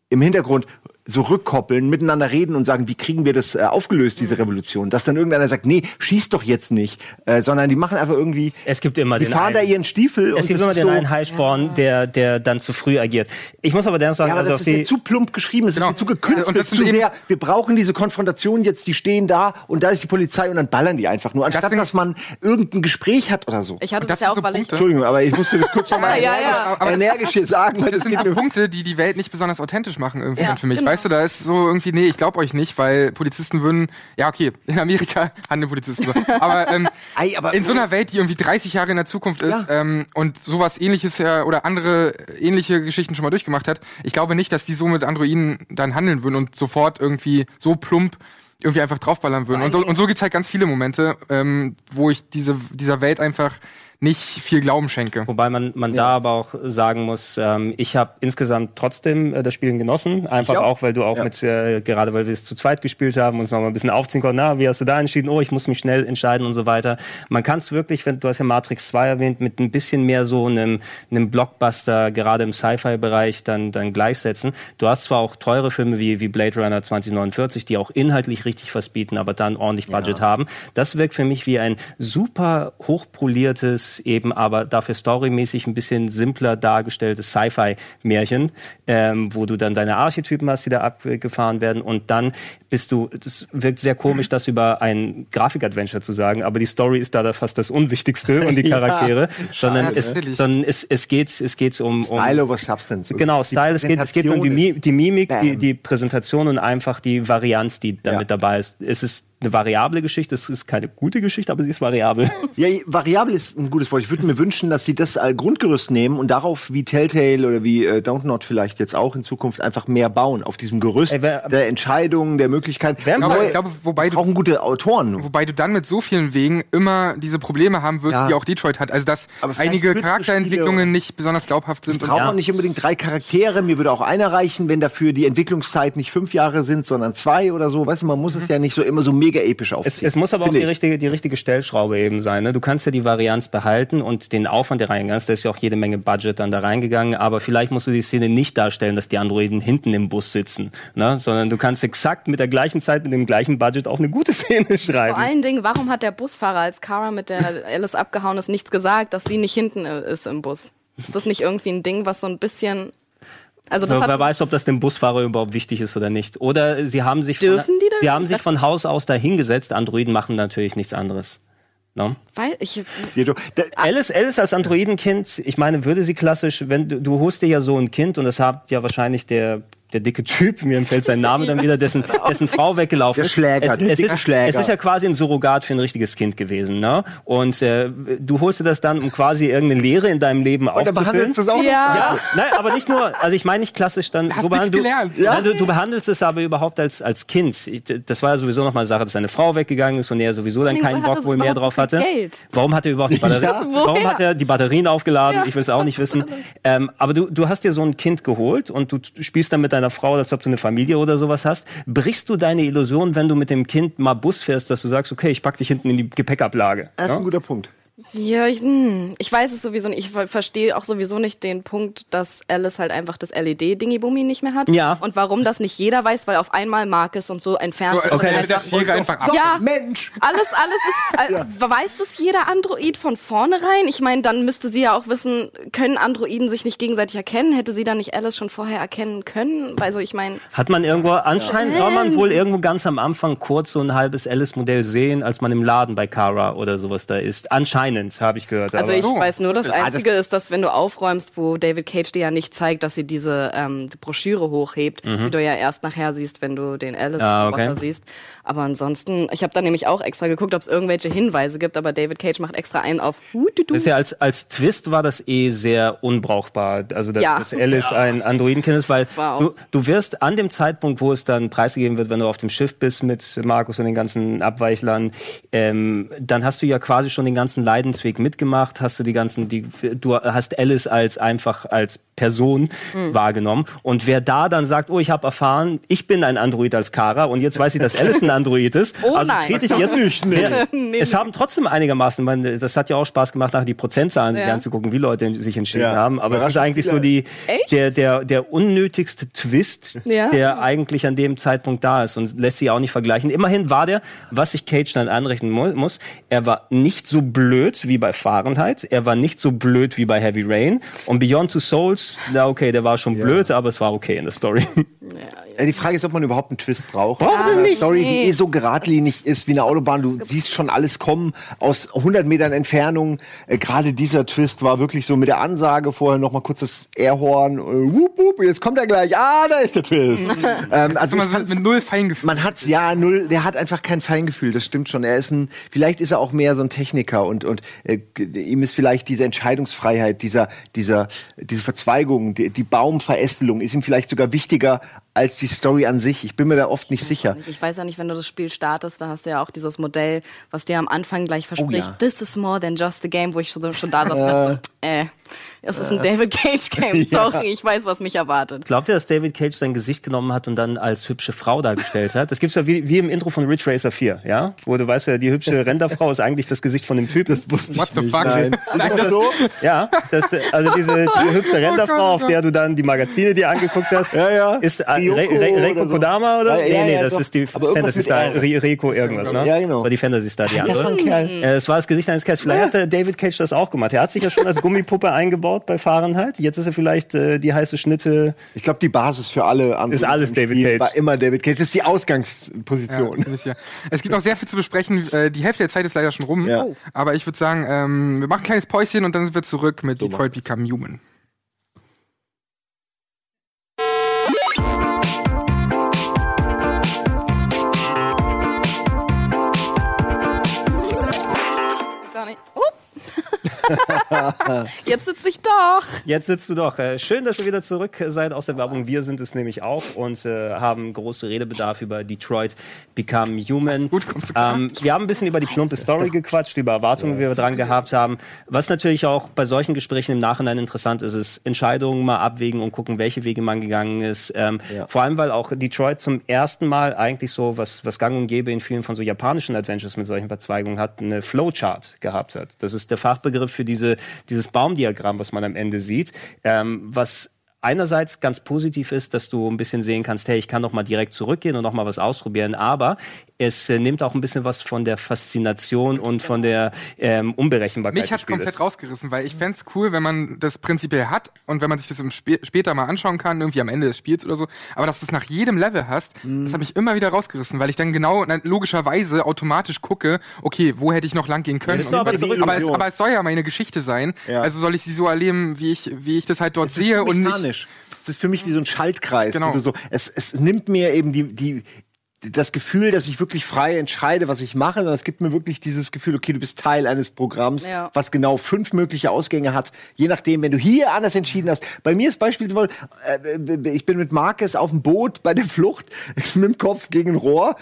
im Hintergrund so rückkoppeln, miteinander reden und sagen, wie kriegen wir das äh, aufgelöst, diese Revolution? Dass dann irgendeiner sagt, nee, schieß doch jetzt nicht, äh, sondern die machen einfach irgendwie, Es gibt immer die den fahren einen. da ihren Stiefel Es und gibt das immer den so, einen Heißsporn, der, der dann zu früh agiert. Ich muss aber dennoch sagen, ja, aber also das ist mir die, zu plump geschrieben, das Genau. ist mir zu gekünstelt, Und das zu sehr, wir brauchen diese Konfrontation jetzt, die stehen da und da ist die Polizei und dann ballern die einfach nur, anstatt sind- dass man irgendein Gespräch hat oder so. Ich hatte Das das, ja auch, so weil ich. Entschuldigung, aber ich musste das kurz nochmal Ja, ja, ja. Aber- energisch hier sagen, weil Das das sind Punkte, die die Welt nicht besonders authentisch machen irgendwie Ja, für mich. genau. Weißt du, da ist so irgendwie, nee, ich glaube euch nicht, weil Polizisten würden, ja okay, in Amerika handeln Polizisten so. Aber, ähm, Ei, aber- in so einer Welt, die irgendwie 30 Jahre in der Zukunft ist ähm, und sowas ähnliches ja oder andere ähnliche Geschichten schon mal durchgemacht hat, ich glaube nicht, dass die so mit Androiden dann handeln würden und sofort irgendwie so plump irgendwie einfach draufballern würden. Und so, und so gibt's halt ganz viele Momente, ähm, wo ich diese, dieser Welt einfach nicht viel Glauben schenke. Wobei man, man da aber auch sagen muss, ähm, ich habe insgesamt trotzdem äh, das Spielen genossen. Einfach auch. auch. weil du auch Ja. mit, äh, gerade weil wir es zu zweit gespielt haben, uns noch mal ein bisschen aufziehen konnten, na, wie hast du da entschieden? Oh, ich muss mich schnell entscheiden und so weiter. Man kann es wirklich, wenn du hast ja Matrix 2 erwähnt, mit ein bisschen mehr so einem, einem Blockbuster, gerade im Sci-Fi-Bereich, dann, dann gleichsetzen. Du hast zwar auch teure Filme wie, wie Blade Runner 2049, die auch inhaltlich richtig was bieten, aber dann ordentlich Budget haben. Das wirkt für mich wie ein super hochpoliertes, eben aber dafür storymäßig ein bisschen simpler dargestelltes Sci-Fi-Märchen, ähm, wo du dann deine Archetypen hast, die da abgefahren werden und dann bist du, das wirkt sehr komisch, das über ein Grafik-Adventure zu sagen, aber die Story ist da, da fast das Unwichtigste und die Ja. Charaktere, sondern, Schade, es, sondern es, es geht, es geht um, um Style over Substance. Genau, Style, es geht, es geht um die, Mi die Mimik, Bam. die, die Präsentation und einfach die Varianz, die damit Ja. dabei ist. Es ist eine variable Geschichte, es ist keine gute Geschichte, aber sie ist variabel. Ja, variabel ist ein gutes Wort. Ich würde mir wünschen, dass sie das als Grundgerüst nehmen und darauf wie Telltale oder wie äh, Don't Not vielleicht jetzt auch in Zukunft einfach mehr bauen auf diesem Gerüst Ey, wer- der Entscheidungen, der Möglichkeiten. Ich glaube, Neue- ich glaube, wobei du brauchen gute Autoren. Wobei du dann mit so vielen Wegen immer diese Probleme haben wirst, Ja. die auch Detroit hat. Also dass einige Charakterentwicklungen Spiele- nicht besonders glaubhaft sind. Ich brauche Ja. auch nicht unbedingt drei Charaktere. Mir würde auch einer reichen, wenn dafür die Entwicklungszeit nicht fünf Jahre sind, sondern zwei oder so. Weißt du, man muss es ja nicht so immer so mega episch Es, aufziehen. es muss aber auch die ich. richtige, die richtige Stellschraube eben sein. Ne? Du kannst ja die Varianz behalten und den Aufwand, der reingegangen ist, da ist ja auch jede Menge Budget dann da reingegangen, aber vielleicht musst du die Szene nicht darstellen, dass die Androiden hinten im Bus sitzen, ne? sondern du kannst exakt mit der gleichen Zeit, mit dem gleichen Budget auch eine gute Szene schreiben. Vor allen Dingen, warum hat der Busfahrer, als Kara mit der Alice abgehauen ist, nichts gesagt, dass sie nicht hinten ist im Bus? Ist das nicht irgendwie ein Ding, was so ein bisschen. Also das Wer weiß, ob das dem Busfahrer überhaupt wichtig ist oder nicht. Oder sie haben sich Dürfen von, die das? sie haben Ich sich von Haus aus dahingesetzt. Androiden machen natürlich nichts anderes. Ne? weil ich, Alice, Alice als Androidenkind, ich meine, würde sie klassisch, wenn du, du holst dir ja so ein Kind und das hat ja wahrscheinlich der der dicke Typ, mir entfällt sein Name dann wieder, dessen, dessen Frau weggelaufen Der ist. Schläger, es, der es, ist, Schläger. es ist ja quasi ein Surrogat für ein richtiges Kind gewesen. Ne? Und äh, du holst dir das dann, um quasi irgendeine Lehre in deinem Leben und dann aufzufüllen. behandelst du es auch noch Ja. Ja, nein, aber nicht nur, also ich meine nicht klassisch dann, Hast nichts behand- du, gelernt. ja? Ja. du, du behandelst es aber überhaupt als, als Kind. Ich, das war ja sowieso noch mal eine Sache, dass seine Frau weggegangen ist und er sowieso dann keinen Bock er wohl mehr drauf hatte. Geld? Warum hat er überhaupt die Batterie, Ja. warum hat er die Batterien aufgeladen? Ja. Ich will es auch nicht wissen. Ähm, aber du, du hast dir so ein Kind geholt und du spielst dann mit deiner Frau, als ob du eine Familie oder sowas hast. Brichst du deine Illusion, wenn du mit dem Kind mal Bus fährst, dass du sagst, okay, ich pack dich hinten in die Gepäckablage? Das ist Ja? ein guter Punkt. Ja, ich, hm, ich weiß es sowieso nicht. Ich ver verstehe auch sowieso nicht den Punkt, dass Alice halt einfach das LED-Dingi-Bummi nicht mehr hat. Ja. Und warum das nicht jeder weiß, weil auf einmal mag es und so ein So, Fernseher. als Okay. okay, der Schere einfach ab. Ja. Mensch! Alles, alles ist. Äh, Weiß das jeder Android von vornherein? Ich meine, dann müsste sie ja auch wissen, können Androiden sich nicht gegenseitig erkennen? Hätte sie dann nicht Alice schon vorher erkennen können? Also ich meine, Hat man irgendwo, anscheinend soll man wohl irgendwo ganz am Anfang kurz so ein halbes Alice-Modell sehen, als man im Laden bei Kara oder sowas da ist. Anscheinend, habe ich gehört. also aber- ich so. weiß nur, das Ah, das- Einzige ist, dass wenn du aufräumst, wo David Cage dir ja nicht zeigt, dass sie diese ähm, die Broschüre hochhebt, die du ja erst nachher siehst, wenn du den Mhm. Ah, okay. Siehst. Aber ansonsten, ich habe dann nämlich auch extra geguckt, ob es irgendwelche Hinweise gibt, aber David Cage macht extra einen auf. Das ist ja als, als Twist war das eh sehr unbrauchbar. Also, dass, Ja. dass Alice ein Androidenkind ist, weil du, du wirst an dem Zeitpunkt, wo es dann preisgegeben wird, wenn du auf dem Schiff bist mit Markus und den ganzen Abweichlern, ähm, dann hast du ja quasi schon den ganzen Leidensweg mitgemacht? Hast du die ganzen, die, du hast Alice als einfach als Person Hm. wahrgenommen. Und wer da dann sagt, oh, ich habe erfahren, ich bin ein Android als Kara und jetzt weiß ich, dass Alice ein Android ist. Oh also nein. trete ich jetzt nicht, nee. Ja, Nee, Es haben trotzdem einigermaßen, man, das hat ja auch Spaß gemacht, nachher die Prozentzahlen sich Ja. anzugucken, wie Leute sich entschieden Ja. haben. Aber es ist eigentlich so die, Echt? der, der, der unnötigste Twist, Ja. der eigentlich an dem Zeitpunkt da ist und lässt sich auch nicht vergleichen. Immerhin war der, was ich Cage dann anrechnen mu muss, er war nicht so blöd wie bei Fahrenheit, er war nicht so blöd wie bei Heavy Rain und Beyond Two Souls, na okay, der war schon blöd, aber es war okay in der Story. Ja, die Frage ist, ob man überhaupt einen Twist braucht. Braucht es Eine nicht. Story, die eh so geradlinig ist wie eine Autobahn. Du siehst schon alles kommen aus 100 Metern Entfernung. Äh, Gerade dieser Twist war wirklich so mit der Ansage vorher noch mal kurz das Airhorn. Äh, wup, wup, jetzt kommt er gleich. Ah, da ist der Twist. ähm, also so fand's- mit null Feingefühl. man hat's ja null. Der hat einfach kein Feingefühl. Das stimmt schon. Er ist ein. Vielleicht ist er auch mehr so ein Techniker und und äh, ihm ist vielleicht diese Entscheidungsfreiheit, dieser dieser diese Verzweigung, die, die Baumverästelung ist ihm vielleicht sogar wichtiger als die Story an sich. Ich bin mir da oft nicht sicher. Ich weiß ja nicht, wenn du das Spiel startest, da hast du ja auch dieses Modell, was dir am Anfang gleich verspricht, ja. this is more than just a game, wo ich schon, schon da saß so, äh, es ist ein David Cage Game, sorry, ich weiß, was mich erwartet. Glaubt ihr, dass David Cage sein Gesicht genommen hat und dann als hübsche Frau dargestellt hat? Das gibt's ja wie, wie im Intro von Ridge Racer 4, ja? Wo du weißt ja, die hübsche Renderfrau ist eigentlich das Gesicht von dem Typen. Das wusste What the fuck? Nein. Nein, das, so? Ja, das, also diese die hübsche Renderfrau, auf der du dann die Magazine dir angeguckt hast, Ja, ja. ist äh, Re Ryoko Re Reiko oder so. Kodama oder? Ja, ja, nee, nee, ja, das doch. ist die Aber irgendwas Fantasy Star, Reiko irgendwas, ne? Ja, genau. Das war die Fantasy Star, die das war andere. Äh, Es war das Gesicht eines Kerls. Vielleicht hat der David Cage das auch gemacht. Er hat sich ja schon als Gummipuppe eingebaut bei Fahrenheit. Jetzt ist er vielleicht äh, die heiße Schnitte. Ich glaube, die Basis für alle anderen Ist alles David Spiel Cage. War immer David Cage. Das ist die Ausgangsposition. Es gibt noch sehr viel zu besprechen. Äh, Die Hälfte der Zeit ist leider schon rum. Ja. Aber ich würde sagen, ähm, wir machen ein kleines Päuschen und dann sind wir zurück mit Detroit Become Human. Jetzt sitze ich doch. Jetzt sitzt du doch. Äh, Schön, dass ihr wieder zurück seid aus der Werbung. Wir sind es nämlich auch und äh, haben große Redebedarf über Detroit Become Human. Gut, kommst du ähm, wir haben ein bisschen über die plumpe Story gequatscht, über Erwartungen, die wir dran gehabt haben. Was natürlich auch bei solchen Gesprächen im Nachhinein interessant ist, ist Entscheidungen mal abwägen und gucken, welche Wege man gegangen ist. Ähm, Ja. Vor allem, weil auch Detroit zum ersten Mal eigentlich so, was, was gang und gäbe in vielen von so japanischen Adventures mit solchen Verzweigungen hat, eine Flowchart gehabt hat. Das ist der Fachbegriff für diese, dieses Baumdiagramm, was man am Ende sieht, ähm, was einerseits ganz positiv ist, dass du ein bisschen sehen kannst, hey, ich kann noch mal direkt zurückgehen und noch mal was ausprobieren, aber es äh, nimmt auch ein bisschen was von der Faszination und von der ähm, Unberechenbarkeit Mich Spieles. komplett rausgerissen, weil ich fänd's cool, wenn man das prinzipiell hat und wenn man sich das Sp später mal anschauen kann, irgendwie am Ende des Spiels oder so. Aber dass du es nach jedem Level hast, Mhm. das hat mich immer wieder rausgerissen, weil ich dann genau na, logischerweise automatisch gucke, okay, wo hätte ich noch lang gehen können? Du aber aber, es, aber es soll ja meine Geschichte sein. Ja. Also soll ich sie so erleben, wie ich, wie ich das halt dort Es ist sehe und nicht. Es ist für mich wie so ein Schaltkreis. Genau. so, es, es nimmt mir eben die, die, das Gefühl, dass ich wirklich frei entscheide, was ich mache, sondern es gibt mir wirklich dieses Gefühl, okay, du bist Teil eines Programms, Ja. was genau fünf mögliche Ausgänge hat, je nachdem, wenn du hier anders entschieden hast. Bei mir ist beispielsweise, äh, ich bin mit Marcus auf dem Boot bei der Flucht mit dem Kopf gegen ein Rohr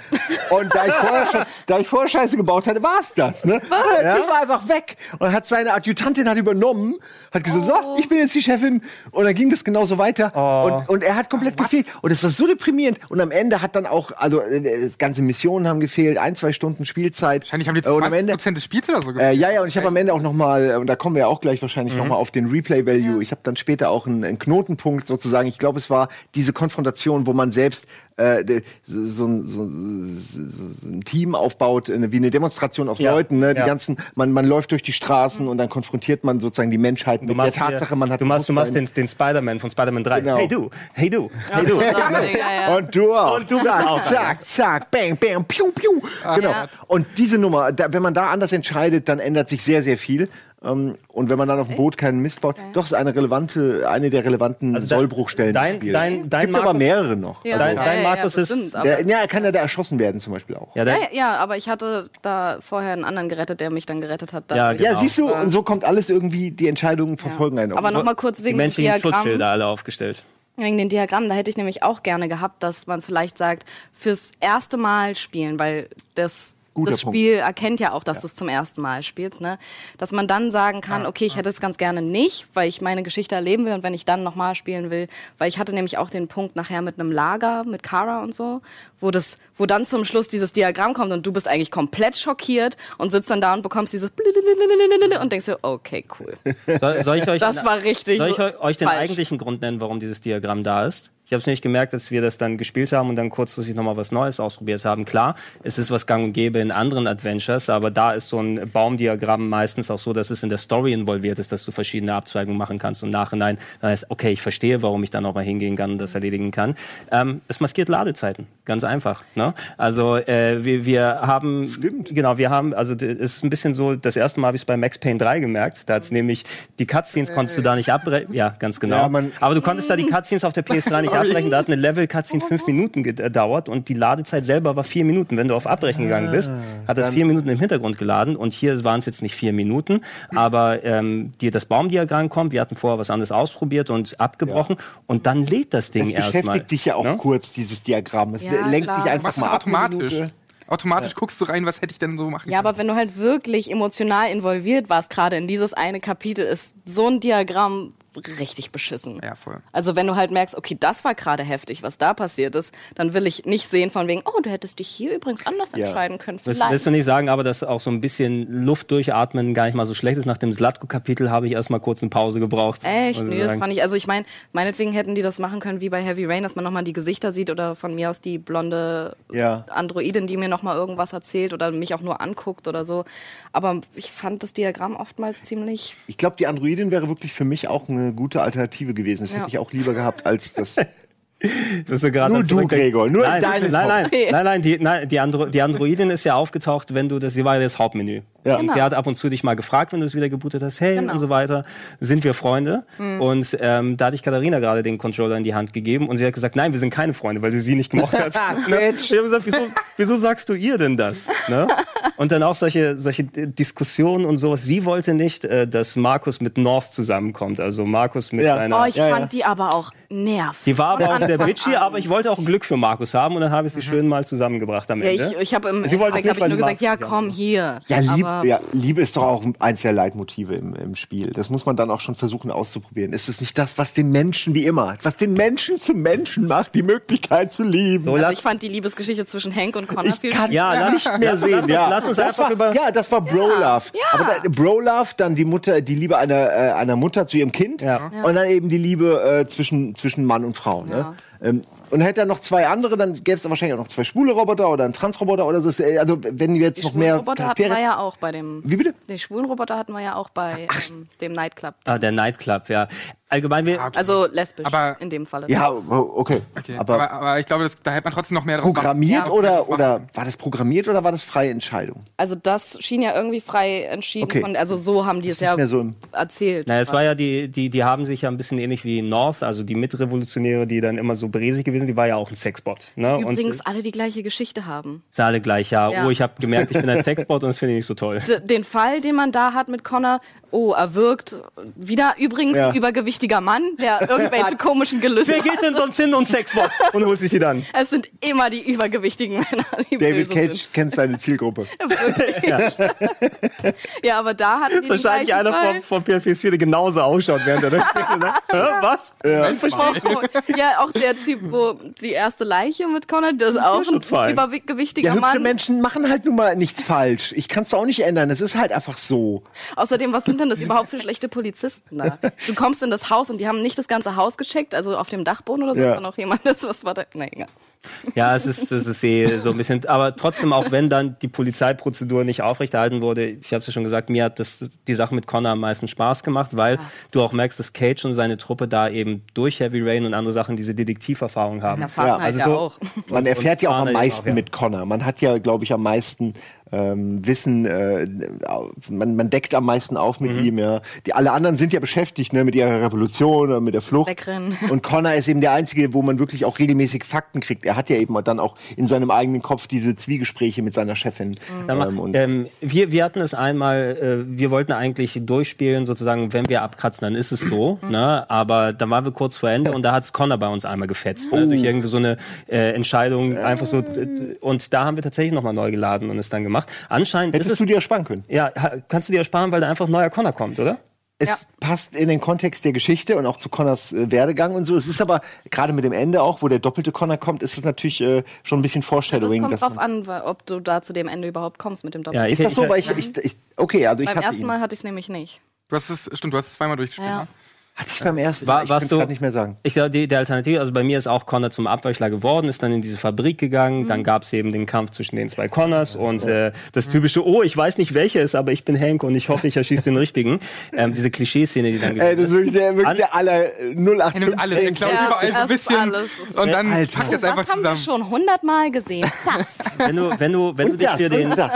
und da ich vorher, schon, da ich vorher Scheiße gebaut hatte, war es das. Ne? Was? Typ war einfach weg und hat seine Adjutantin hat übernommen, hat gesagt, so, ich bin jetzt die Chefin und dann ging das genauso weiter und, und er hat komplett gefehlt und es war so deprimierend und am Ende hat dann auch, also äh, ganze Missionen haben gefehlt, ein, zwei Stunden Spielzeit. Wahrscheinlich haben die Äh, und am 20% Ende, des Spiels oder so äh, ja, ja, und ich habe am Ende auch noch mal, äh, und da kommen wir auch gleich wahrscheinlich Mhm. noch mal auf den Replay-Value. Ich habe dann später auch einen, einen Knotenpunkt sozusagen. Ich glaube, es war diese Konfrontation, wo man selbst äh, so, so, ein- so, so, so ein Team aufbaut, äh, wie eine Demonstration aus Ja, Leuten. Ne? Die ja. ganzen, man, man läuft durch die Straßen und dann konfrontiert man sozusagen die Menschheit Du mit machst, der Tatsache, man hat du machst, du machst den, den Spider-Man von Spider-Man 3. Genau. Hey du, hey du, hey du. Ja. Und du auch. Und du bist zack, auch. Zack, zack, bang, bang, piu, piu. Genau. Ja. Und diese Nummer, da, wenn man da anders entscheidet, dann ändert sich sehr, sehr viel. Ähm, und wenn man dann auf dem Boot keinen Mist baut, doch ist eine relevante, eine der relevanten Also dein- Sollbruchstellen. dein- Spiel. dein- dein Gibt aber Markus- mehrere noch. Ja, Dein- ja, dein ja, Markus ja, ist- bestimmt, aber- Der, ja, er kann ja da erschossen werden zum Beispiel auch. Ja, Ja, dein, ja, ja, aber ich hatte da vorher einen anderen gerettet, der mich dann gerettet hat. Ja, Dafür. Ja, Genau. siehst du, und so kommt alles irgendwie, die Entscheidungen verfolgen einen. auch. Aber noch mal kurz die wegen menschlichen Diagramm. Schutzschilder alle aufgestellt. Wegen den Diagrammen, da hätte ich nämlich auch gerne gehabt, dass man vielleicht sagt, fürs erste Mal spielen, weil das Guter das Punkt. Spiel erkennt ja auch, dass du es zum ersten Mal spielst, ne? Dass man dann sagen kann, okay, ich hätte es ganz gerne nicht, weil ich meine Geschichte erleben will und wenn ich dann nochmal spielen will, weil ich hatte nämlich auch den Punkt nachher mit einem Lager, mit Kara und so, wo das, wo dann zum Schluss dieses Diagramm kommt und du bist eigentlich komplett schockiert und sitzt dann da und bekommst dieses und denkst dir, okay, cool. Soll, soll ich euch Das war richtig Soll ich eu- euch den falsch. eigentlichen Grund nennen, warum dieses Diagramm da ist? Ich habe es nämlich gemerkt, dass wir das dann gespielt haben und dann kurzfristig nochmal was Neues ausprobiert haben. Klar, es ist was gang und gäbe in anderen Adventures, aber da ist so ein Baumdiagramm meistens auch so, dass es in der Story involviert ist, dass du verschiedene Abzweigungen machen kannst und Nachhinein dann heißt, okay, ich verstehe, warum ich dann nochmal hingehen kann und das erledigen kann. Ähm, es maskiert Ladezeiten, ganz einfach. Ne? Also äh, wir, wir haben, Stimmt. genau, wir haben, also es ist ein bisschen so, das erste Mal habe ich es bei Max Payne 3 gemerkt, da hat's nämlich die Cutscenes konntest du da nicht abbrechen, ja, ganz genau. Ja, Aber du konntest da die Cutscenes auf der PS3 nicht abbrechen. Da hat eine Level-Cutscene fünf Minuten gedauert und die Ladezeit selber war vier Minuten. Wenn du auf Abbrechen gegangen bist, hat das vier Minuten im Hintergrund geladen und hier waren es jetzt nicht vier Minuten, aber ähm, dir das Baumdiagramm kommt. Wir hatten vorher was anderes ausprobiert und abgebrochen und dann lädt das Ding Das erstmal. beschäftigt dich ja auch Ne? kurz, dieses Diagramm. Es Ja, lenkt klar. dich einfach Was mal ab. automatisch? Automatisch guckst du rein, was hätte ich denn so machen Ja, können? aber wenn du halt wirklich emotional involviert warst, gerade in dieses eine Kapitel, ist so ein Diagramm richtig beschissen. Ja, voll. Also wenn du halt merkst, okay, das war gerade heftig, was da passiert ist, dann will ich nicht sehen von wegen, oh, du hättest dich hier übrigens anders Ja. entscheiden können. Willst, Vielleicht. willst du nicht sagen, aber dass auch so ein bisschen Luft durchatmen gar nicht mal so schlecht ist? Nach dem Slatko-Kapitel habe ich erstmal kurz eine Pause gebraucht. Echt? Nee, das fand ich, also ich meine, meinetwegen hätten die das machen können wie bei Heavy Rain, dass man nochmal die Gesichter sieht oder von mir aus die blonde Ja. Androidin, die mir nochmal irgendwas erzählt oder mich auch nur anguckt oder so. Aber ich fand das Diagramm oftmals ziemlich Ich glaube, die Androidin wäre wirklich für mich auch eine gute Alternative gewesen. Das Ja. hätte ich auch lieber gehabt als das. Gerade Nur du, Zurückdenken? Gregor, nur nein, deine nein, nein, nein, nein, die, nein die, Andro die Androidin ist ja aufgetaucht, wenn du das, sie war ja das Hauptmenü. Ja. Und Genau. sie hat ab und zu dich mal gefragt, wenn du es wieder gebootet hast, hey Genau. und so weiter, sind wir Freunde? Und ähm, da hatte ich Katharina gerade den Controller in die Hand gegeben und sie hat gesagt, nein, wir sind keine Freunde, weil sie sie nicht gemocht hat. ne? Ich habe gesagt, wieso, wieso sagst du ihr denn das? Ne? Und dann auch solche, solche Diskussionen und sowas. Sie wollte nicht, äh, dass Markus mit North zusammenkommt, also Markus mit Ja. seiner... Oh, ich Ja, fand ja. die aber auch nervig. Die war aber auch sehr bitchy, an. aber ich wollte auch Glück für Markus haben und dann habe ich sie schön mal zusammengebracht am Ja, Ende. ich, ich habe im Sie wollte es Endeffekt nicht, hab ich nur gesagt, ja komm hier. Ja, Lieb, Aber ja, Liebe ist doch auch eins der Leitmotive im, im Spiel. Das muss man dann auch schon versuchen auszuprobieren. Ist es nicht das, was den Menschen wie immer, was den Menschen zum Menschen macht, die Möglichkeit zu lieben? So, also ich fand die Liebesgeschichte zwischen Hank und Connor ich viel kann Ja, lass- nicht mehr sehen. lass uns- ja. lass uns das einfach war, über- Ja, das war Bro-Love. Ja. Aber da, Bro-Love, dann die Mutter, die Liebe einer, äh, einer Mutter zu ihrem Kind Ja. und dann eben die Liebe äh, zwischen, zwischen Mann und Frau. Ne? Ähm, und hätte er noch zwei andere, dann gäbe es wahrscheinlich auch noch zwei schwule Roboter oder einen Transroboter oder so. Also wenn wir jetzt Die noch schwulen mehr Roboter hatten wir ja auch bei dem. Wie bitte? Die schwulen Roboter hatten wir ja auch bei ähm, dem Nightclub. ah, der Nightclub, ja. Allgemein, wir, Also lesbisch Aber- in dem Falle. Ja, okay. Okay. Aber, Aber, aber, ich glaube, das, da hätte man trotzdem noch mehr draus programmiert machen. oder, das oder war das programmiert oder war das freie Entscheidung? Also das schien ja irgendwie frei entschieden Okay. von, also so haben die es ja so erzählt. na, es war ja die, die, die haben sich ja ein bisschen ähnlich wie North, also die Mitrevolutionäre, die dann immer so bresig gewesen, die war ja auch ein Sexbot. Ne? Übrigens und alle die gleiche Geschichte haben. sind alle gleich, ja. Ja. Oh, ich habe gemerkt, ich bin ein Sexbot und das finde ich nicht so toll. D den Fall, den man da hat mit Connor, oh, er wirkt wieder übrigens Ja. Übergewichtiger Mann, der irgendwelche komischen Gelüste Wer geht denn sonst hin und Sexbot und holt sich die dann? Es sind immer die übergewichtigen Männer, die David böse Cage sind. kennt seine Zielgruppe. Ja, aber da den Wahrscheinlich einer Fall. von, von PFP4, der genauso ausschaut, während er das spielt. sagt, Hä, was? Ja. Oh, ja, auch der Typ, wo die erste Leiche mit Connor, das ist auch ein übergewichtiger Ja, Mann. Menschen machen halt nun mal nichts falsch. Ich kann es auch nicht ändern. Es ist halt einfach so. Außerdem, was sind denn das überhaupt für schlechte Polizisten da? Du kommst in das Haus und die haben nicht das ganze Haus gecheckt, also auf dem Dachboden oder so, Ja. ja. noch jemand ist, was war da? Nee, egal. Ja, es ist, es ist eh so ein bisschen, aber trotzdem, auch wenn dann die Polizeiprozedur nicht aufrechterhalten wurde, ich habe es ja schon gesagt, mir hat das, die Sache mit Connor am meisten Spaß gemacht, weil du auch merkst, dass Cage und seine Truppe da eben durch Heavy Rain und andere Sachen diese Detektiverfahrung haben. Ja, halt also ja so- auch. Man erfährt ja auch am meisten auch, ja. mit Connor. Man hat ja, glaube ich, am meisten ähm, Wissen, äh, man, man deckt am meisten auf mit ihm. Ja. Die, alle anderen sind ja beschäftigt ne, mit ihrer Revolution oder mit der Flucht. Wegrennen. Und Connor ist eben der Einzige, wo man wirklich auch regelmäßig Fakten kriegt. Er hat ja eben dann auch in seinem eigenen Kopf diese Zwiegespräche mit seiner Chefin. Sag mal, Ähm, und ähm, wir, wir hatten es einmal, äh, wir wollten eigentlich durchspielen, sozusagen, wenn wir abkratzen, dann ist es so, ne? aber dann waren wir kurz vor Ende und da hat's Connor bei uns einmal gefetzt, ne? durch irgendwie so eine äh, Entscheidung, einfach so, und da haben wir tatsächlich nochmal neu geladen und es dann gemacht. Gemacht. Anscheinend Hättest ist du es, dir ersparen können. ja, kannst du dir ersparen, weil da einfach ein neuer Connor kommt, oder? Es Ja. passt in den Kontext der Geschichte und auch zu Connors äh, Werdegang und so. Es ist aber gerade mit dem Ende auch, wo der doppelte Connor kommt, ist es natürlich äh, schon ein bisschen Das Foreshadowing. kommt dass drauf man- an, ob du da zu dem Ende überhaupt kommst mit dem Doppel. Ja, ich- Ist das so? Weil ich, ich, ich okay, also ich Beim hatte ersten ihn. Mal hatte ich es nämlich nicht. Du hast es, stimmt, du hast es zweimal durchgespielt. Ja. Ne? Hatte ich beim ersten. War, ich kann's du grad nicht mehr sagen. Ich glaube, die, der Alternative, also bei mir ist auch Connor zum Abweichler geworden, ist dann in diese Fabrik gegangen, Mhm. dann gab es eben den Kampf zwischen den zwei Connors und äh, das typische, oh, ich weiß nicht welcher ist, aber ich bin Hank und ich hoffe, ich erschieße den richtigen. Ähm, diese Klischeeszene, die dann Ey, das ist wirklich der, wirklich An- der aller äh, Er nimmt alles, er 0815. klaut Ja, überall so ein das ist bisschen alles. Das und dann Alter. packt es Das einfach haben wir zusammen. schon hundertmal gesehen. Das. Wenn du, wenn du, wenn du dich das, für den, das.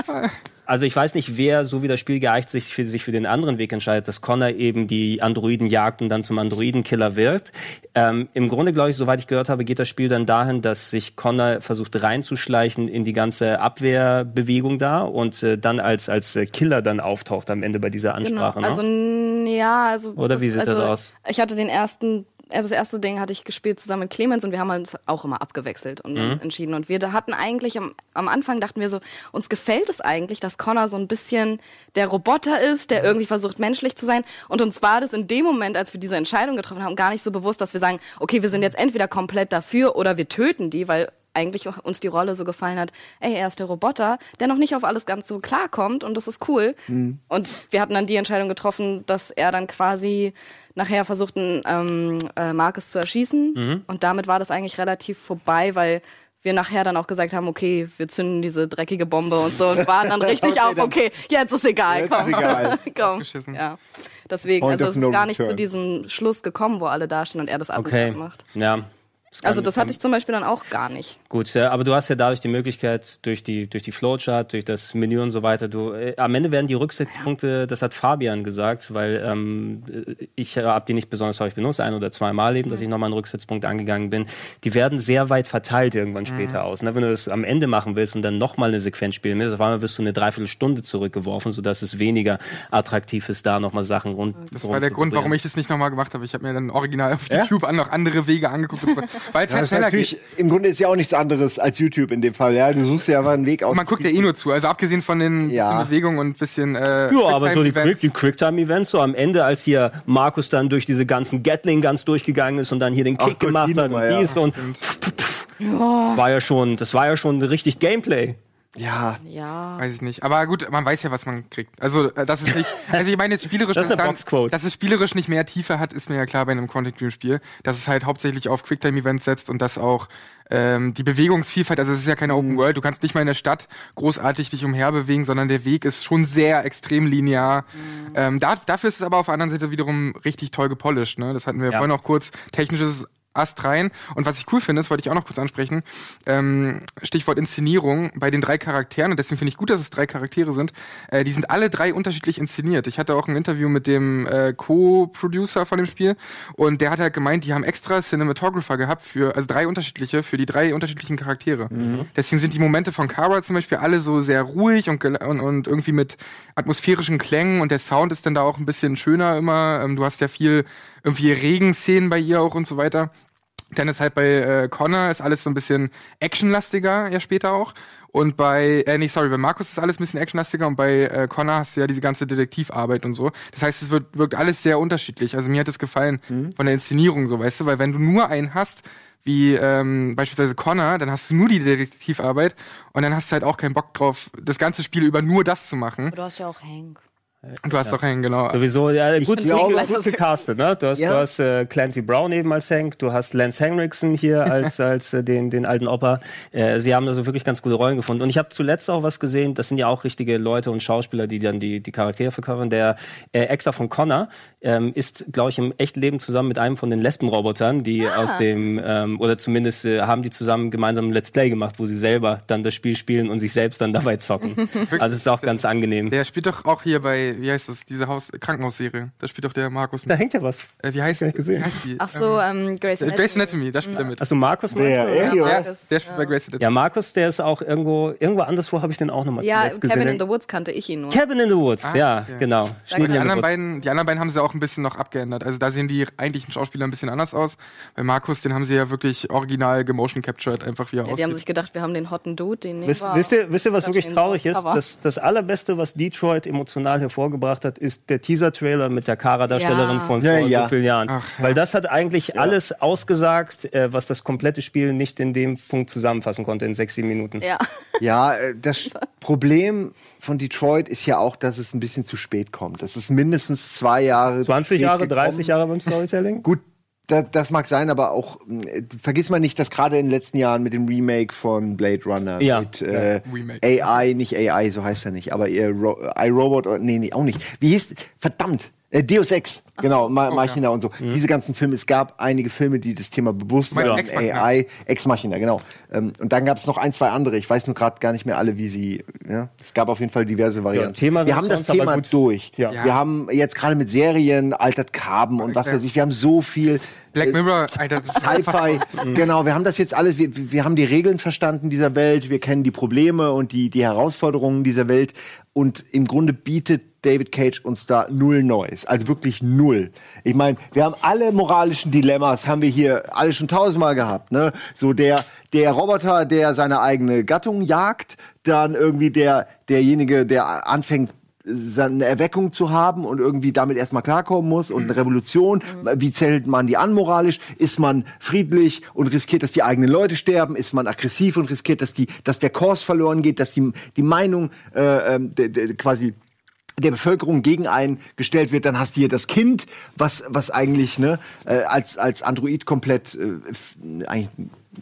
Also ich weiß nicht, wer so wie das Spiel geeicht sich für, sich für den anderen Weg entscheidet, dass Connor eben die Androiden jagt und dann zum Androidenkiller wird. Ähm, Im Grunde, glaube ich, soweit ich gehört habe, geht das Spiel dann dahin, dass sich Connor versucht reinzuschleichen in die ganze Abwehrbewegung da und äh, dann als, als äh, Killer dann auftaucht am Ende bei dieser Genau. Ansprache. Also ne? n- ja, also Oder wie sieht also, das aus? Ich hatte den ersten also das erste Ding hatte ich gespielt zusammen mit Clemens und wir haben uns auch immer abgewechselt und Mhm. entschieden. Und wir da hatten eigentlich am, am Anfang dachten wir so, uns gefällt es eigentlich, dass Connor so ein bisschen der Roboter ist, der irgendwie versucht menschlich zu sein. Und uns war das in dem Moment, als wir diese Entscheidung getroffen haben, gar nicht so bewusst, dass wir sagen, okay, wir sind jetzt entweder komplett dafür oder wir töten die, weil eigentlich uns die Rolle so gefallen hat, ey, er ist der Roboter, der noch nicht auf alles ganz so klarkommt und das ist cool. Und wir hatten dann die Entscheidung getroffen, dass er dann quasi nachher versucht, einen ähm, äh, Marcus zu erschießen. Und damit war das eigentlich relativ vorbei, weil wir nachher dann auch gesagt haben, okay, wir zünden diese dreckige Bombe und so und waren dann richtig Okay, auf, okay, jetzt ist egal, Jetzt komm. ist egal. komm. Ja. Deswegen, Point also es ist no gar nicht zu return. diesem Schluss gekommen, wo alle dastehen und er das Attentat Okay. macht. Ja. Also das hatte ich zum Beispiel dann auch gar nicht. Gut, ja, aber du hast ja dadurch die Möglichkeit, durch die, durch die Flowchart, durch das Menü und so weiter, du, äh, am Ende werden die Rücksichtspunkte, das hat Fabian gesagt, weil ähm, äh, ich habe die nicht besonders häufig benutzt, ein oder zwei Mal eben, dass ich nochmal einen Rücksitzpunkt angegangen bin. Die werden sehr weit verteilt irgendwann später aus. Ne? Wenn du das am Ende machen willst und dann nochmal eine Sequenz spielen willst, auf einmal wirst du eine Dreiviertelstunde zurückgeworfen, sodass es weniger attraktiv ist, da nochmal Sachen rund Das war der Grund, warum ich das nicht nochmal gemacht habe. Ich habe mir dann original auf YouTube an noch andere Wege angeguckt, weil es Ja, halt schneller natürlich, geht. Im Grunde ist ja auch nichts anderes als YouTube in dem Fall. Ja, du suchst ja einfach einen Weg aus. Man guckt ja eh nur zu. Also abgesehen von den Ja. bisschen Bewegungen und bisschen äh, Ja, aber so die, Quicktime-Events. Quick, die Quicktime-Events, so am Ende, als hier Markus dann durch diese ganzen Gatling ganz durchgegangen ist und dann hier den Ach Kick Gott, gemacht die hat und Nummer, ja. dies und war ja schon, das war ja schon richtig Gameplay. Ja, Ja. Weiß ich nicht. Aber gut, man weiß ja, was man kriegt. Also, äh, das ist nicht. Also, ich meine, jetzt spielerisch. Das ist eine dann-. Dass es spielerisch nicht mehr Tiefe hat, ist mir ja klar bei einem Quantic Dream Spiel. Dass es halt hauptsächlich auf Quicktime-Events setzt und dass auch ähm, die Bewegungsvielfalt, also es ist ja keine Mhm. Open World, du kannst nicht mal in der Stadt großartig dich umherbewegen, sondern der Weg ist schon sehr extrem linear. Mhm. Ähm, da, dafür ist es aber auf der anderen Seite wiederum richtig toll gepolished. Ne? Das hatten wir Ja. vorhin auch kurz. Technisches Ast rein. Und was ich cool finde, das wollte ich auch noch kurz ansprechen, ähm, Stichwort Inszenierung, bei den drei Charakteren, und deswegen finde ich gut, dass es drei Charaktere sind, äh, die sind alle drei unterschiedlich inszeniert. Ich hatte auch ein Interview mit dem äh, Co-Producer von dem Spiel und der hat halt gemeint, die haben extra Cinematographer gehabt für, also drei unterschiedliche, für die drei unterschiedlichen Charaktere. Deswegen sind die Momente von Kara zum Beispiel alle so sehr ruhig und, und, und irgendwie mit atmosphärischen Klängen und der Sound ist dann da auch ein bisschen schöner immer. Ähm, du hast ja viel irgendwie Regenszenen bei ihr auch und so weiter. Dann ist halt bei äh, Connor ist alles so ein bisschen actionlastiger, ja später auch. Und bei, äh, nee, sorry, bei Markus ist alles ein bisschen actionlastiger und bei äh, Connor hast du ja diese ganze Detektivarbeit und so. Das heißt, es wird, wirkt alles sehr unterschiedlich. Also mir hat es gefallen von der Inszenierung so, weißt du, weil wenn du nur einen hast, wie ähm, beispielsweise Connor, dann hast du nur die Detektivarbeit und dann hast du halt auch keinen Bock drauf, das ganze Spiel über nur das zu machen. Du hast ja auch Hank. Du hast auch einen, genau. Sowieso, ja, gut, gut, Hank gut gecastet, ne? Du hast, Ja. du hast äh, Clancy Brown eben als Hank, du hast Lance Henriksen hier als, als äh, den, den alten Opa. Äh, sie haben also wirklich ganz gute Rollen gefunden. Und ich habe zuletzt auch was gesehen, das sind ja auch richtige Leute und Schauspieler, die dann die, die Charaktere verkörpern. Der äh, Actor von Connor ähm, ist, glaube ich, im echten Leben zusammen mit einem von den Lesbenrobotern, die aus dem, ähm, oder zumindest äh, haben die zusammen gemeinsam ein Let's Play gemacht, wo sie selber dann das Spiel spielen und sich selbst dann dabei zocken. also es ist auch ganz angenehm. Der spielt doch auch hier bei Wie heißt das? Diese Haus Krankenhausserie. Da spielt doch der Markus Da mit. hängt ja was. Äh, wie heißt, nicht gesehen. wie heißt die? Ach so, ähm, Grey's äh, Anatomy. Grey's Anatomy, da spielt er mit. Also Markus du? Elliot? Ja, Markus, der spielt bei Grey's Anatomy. Ja, Markus, der ist auch irgendwo, irgendwo anderswo habe ich den auch nochmal Ja, zuletzt gesehen. Kevin in the Woods kannte ich ihn nur. Cabin in the Woods, Ah, ja, okay. genau. Die anderen, Woods. beiden, die anderen beiden haben sie auch ein bisschen noch abgeändert. Also da sehen die eigentlichen Schauspieler ein bisschen anders aus. Bei Markus, den haben sie ja wirklich original gemotion captured, einfach wie er Ja, die haben aussieht. sich gedacht, wir haben den hotten Dude, den nehmen Wisst, wisst, ihr, wisst ihr, was wirklich traurig ist? Das, das allerbeste, was Detroit emotional hervorgebracht hat, ist der Teaser-Trailer mit der Kara-Darstellerin Ja. von vor ja. so vielen Jahren. Ach, ja. Weil das hat eigentlich alles ausgesagt, äh, was das komplette Spiel nicht in dem Punkt zusammenfassen konnte in sechs, sieben Minuten. Ja. Ja, äh, das Problem von Detroit ist ja auch, dass es ein bisschen zu spät kommt. Das ist mindestens zwei Jahre. 20 spät Jahre, gekommen. 30 Jahre beim Storytelling? Gut, da, das mag sein, aber auch äh, vergiss mal nicht, dass gerade in den letzten Jahren mit dem Remake von Blade Runner Ja, mit äh, Remake. AI, nicht AI, so heißt er nicht, aber ihr Ro iRobot, oder- nee, nee, auch nicht. Wie hieß, verdammt, äh, Deus Ex, genau, Ma Oh, Machina und so. Mhm. Diese ganzen Filme, es gab einige Filme, die das Thema Bewusstsein, Ja. Ex Machina. AI, Ex Machina, genau. Ähm, und dann gab es noch ein, zwei andere. Ich weiß nur gerade gar nicht mehr alle, wie sie. Ja? Es gab auf jeden Fall diverse Varianten. Thema wir haben das Thema gut. durch. Ja. Wir haben jetzt gerade mit Serien, Altert Carbon und was Ja. weiß ich, wir haben so viel. Black äh, Mirror, Alter, das ist Sci-Fi, genau, wir haben das jetzt alles, wir, wir haben die Regeln verstanden dieser Welt, wir kennen die Probleme und die, die Herausforderungen dieser Welt und im Grunde bietet David Cage uns da null Neues, also wirklich null. Ich meine, wir haben alle moralischen Dilemmas, haben wir hier alle schon tausendmal gehabt, ne? So der, der Roboter, der seine eigene Gattung jagt, dann irgendwie der, derjenige, der anfängt, seine Erweckung zu haben und irgendwie damit erstmal klarkommen muss und eine Revolution. Wie zählt man die an moralisch? Ist man friedlich und riskiert, dass die eigenen Leute sterben? Ist man aggressiv und riskiert, dass die, dass der Kurs verloren geht, dass die, die Meinung äh, ähm, de, de, quasi der Bevölkerung gegen einen gestellt wird, dann hast du hier das Kind, was was eigentlich ne äh, als als Android komplett äh, eigentlich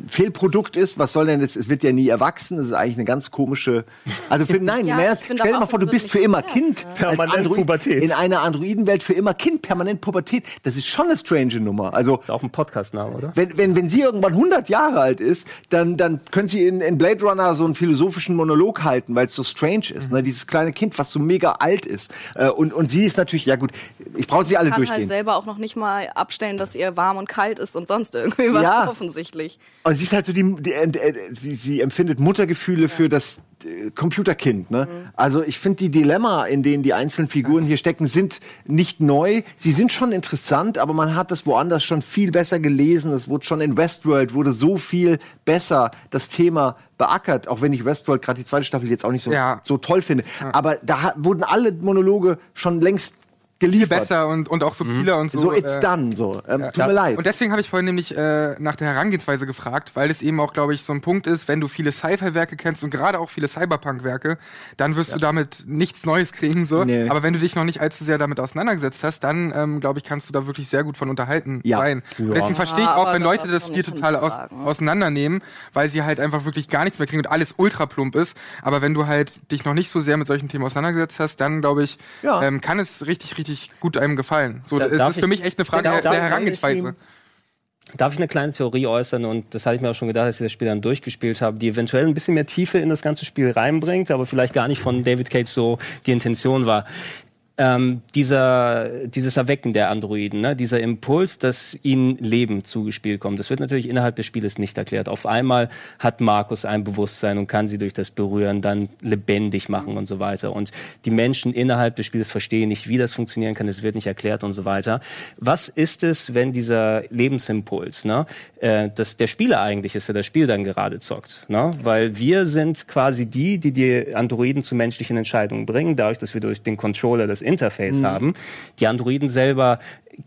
Fehlprodukt ist. Was soll denn das? Es wird ja nie erwachsen. Das ist eigentlich eine ganz komische. Also für, nein, Ja, finde stell dir mal vor, du bist für immer Kind. ja. Permanent Android- Pubertät. In einer Androidenwelt für immer Kind, permanent Pubertät. Das ist schon eine strange Nummer. Also Ist auch ein Podcast-Name, oder? wenn, wenn, wenn sie irgendwann 100 Jahre alt ist, dann, dann können sie in, in Blade Runner so einen philosophischen Monolog halten, weil es so strange ist. Ne? Dieses kleine Kind, was so mega alt ist. Äh, und, und sie ist natürlich, ja gut, ich brauche sie alle kann halt durchgehen. selber auch noch nicht mal abstellen, dass ihr warm und kalt ist und sonst irgendwie was Ja. offensichtlich. Und sie ist halt so die, die äh, äh, sie, sie empfindet Muttergefühle für das äh, Computerkind. Ne? Also ich finde die Dilemma, in denen die einzelnen Figuren hier stecken, sind nicht neu. Sie sind schon interessant, aber man hat das woanders schon viel besser gelesen. Es wurde schon in Westworld wurde so viel besser das Thema beackert, auch wenn ich Westworld gerade die zweite Staffel jetzt auch nicht so, Ja. so toll finde. Aber da wurden alle Monologe schon längst geliefert. besser und, und auch subtiler und so. So it's äh, done. So. Ähm, Ja. Tut mir leid. Und deswegen habe ich vorhin nämlich äh, nach der Herangehensweise gefragt, weil es eben auch, glaube ich, so ein Punkt ist, wenn du viele Sci-Fi-Werke kennst und gerade auch viele Cyberpunk-Werke, dann wirst du damit nichts Neues kriegen. so. Nee. Aber wenn du dich noch nicht allzu sehr damit auseinandergesetzt hast, dann, ähm, glaube ich, kannst du da wirklich sehr gut von unterhalten Ja. sein. Und Ja. deswegen verstehe ich Ja, auch, wenn Leute das Spiel total aus, auseinandernehmen, weil sie halt einfach wirklich gar nichts mehr kriegen und alles ultra plump ist. Aber wenn du halt dich noch nicht so sehr mit solchen Themen auseinandergesetzt hast, dann, glaube ich, Ja. ähm, kann es richtig, richtig gut einem gefallen. So, Da- es ist ich- für mich echt eine Frage Genau, der, der Herangehensweise. Darf ich eine kleine Theorie äußern und das hatte ich mir auch schon gedacht, als ich das Spiel dann durchgespielt habe, die eventuell ein bisschen mehr Tiefe in das ganze Spiel reinbringt, aber vielleicht gar nicht von David Cage so die Intention war. Ähm, dieser, dieses Erwecken der Androiden, ne? dieser Impuls, dass ihnen Leben zugespielt kommt, das wird natürlich innerhalb des Spieles nicht erklärt. Auf einmal hat Markus ein Bewusstsein und kann sie durch das Berühren dann lebendig machen und so weiter. Und die Menschen innerhalb des Spieles verstehen nicht, wie das funktionieren kann, es wird nicht erklärt und so weiter. Was ist es, wenn dieser Lebensimpuls, ne, äh, dass der Spieler eigentlich ist, der das Spiel dann gerade zockt, ne? weil wir sind quasi die, die die Androiden zu menschlichen Entscheidungen bringen, dadurch, dass wir durch den Controller das Interface haben. Die Androiden selber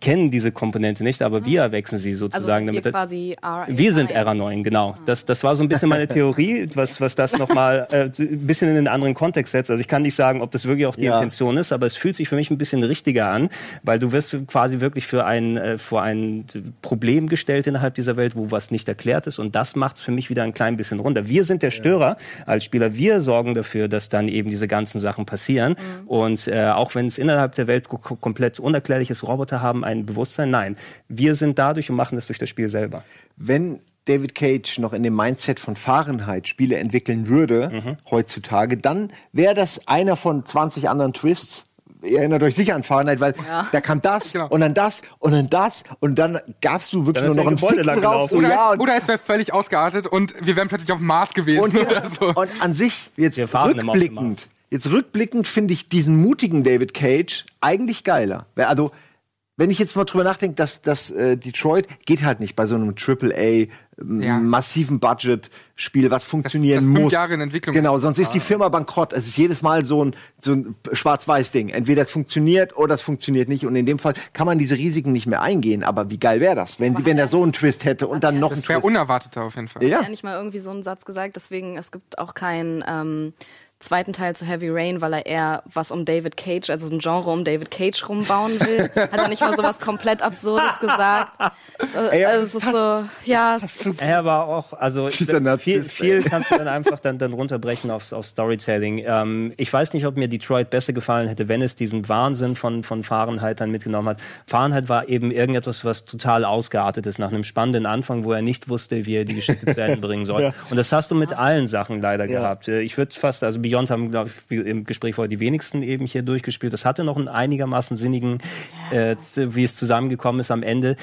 kennen diese Komponente nicht, aber wir erwechseln sie Also sozusagen sind wir damit. quasi RA Wir sind RA9, genau. Das, das war so ein bisschen meine Theorie, was, was das nochmal äh, ein bisschen in einen anderen Kontext setzt. Also ich kann nicht sagen, ob das wirklich auch die Ja. Intention ist, aber es fühlt sich für mich ein bisschen richtiger an, weil du wirst quasi wirklich für ein, äh, vor ein Problem gestellt innerhalb dieser Welt, wo was nicht erklärt ist und das macht es für mich wieder ein klein bisschen runter. Wir sind der Störer als Spieler, wir sorgen dafür, dass dann eben diese ganzen Sachen passieren und äh, auch wenn es innerhalb der Welt ko- komplett unerklärlich ist, Roboter haben ein Bewusstsein, nein, wir sind dadurch und machen das durch das Spiel selber. wenn David Cage noch in dem Mindset von Fahrenheit Spiele entwickeln würde, Mhm. heutzutage, dann wäre das einer von 20 anderen Twists, ihr erinnert euch sicher an Fahrenheit, weil Ja. da kam das Genau. und dann das und dann das und dann gabst du wirklich Dann nur ist noch ein Gebäude lang drauf. gelaufen. Oder, ja, es, oder es wäre völlig ausgeartet und wir wären plötzlich auf dem Mars gewesen und, oder so. und an sich, jetzt rückblickend, jetzt rückblickend finde ich diesen mutigen David Cage eigentlich geiler. Also, wenn ich jetzt mal drüber nachdenke, dass, dass äh, Detroit geht halt nicht bei so einem AAA ähm, Ja. massiven Budget-Spiel, was funktionieren das fünf muss. Jahre in Entwicklung Genau, sonst ist die Firma bankrott. Es ist jedes Mal so ein, so ein Schwarz-Weiß-Ding. Entweder es funktioniert oder es funktioniert nicht. Und in dem Fall kann man diese Risiken nicht mehr eingehen. Aber wie geil wäre das, wenn, wenn er so einen Twist hätte und dann noch einen Das wäre Twist. unerwarteter auf jeden Fall. Ja. ja nicht mal irgendwie so einen Satz gesagt. Deswegen, es gibt auch keinen ähm, zweiten Teil zu Heavy Rain, weil er eher was um David Cage, also ein Genre um David Cage rumbauen will. Hat er nicht mal so was komplett Absurdes gesagt. Äh, Ey, also es ist so, ja, es ist, Er war auch, also viel, viel kannst du dann einfach dann, dann runterbrechen aufs, auf Storytelling. Ähm, ich weiß nicht, ob mir Detroit besser gefallen hätte, wenn es diesen Wahnsinn von, von Fahrenheit dann mitgenommen hat. Fahrenheit war eben irgendetwas, was total ausgeartet ist, nach einem spannenden Anfang, wo er nicht wusste, wie er die Geschichte zu Ende bringen soll. Ja. Und das hast du mit allen Sachen leider Ja. gehabt. Äh, Ich würde fast, also Beyond haben, glaube ich, wie im Gespräch vorher die wenigsten eben hier durchgespielt. Das hatte noch einen einigermaßen sinnigen, äh, wie es zusammengekommen ist am Ende.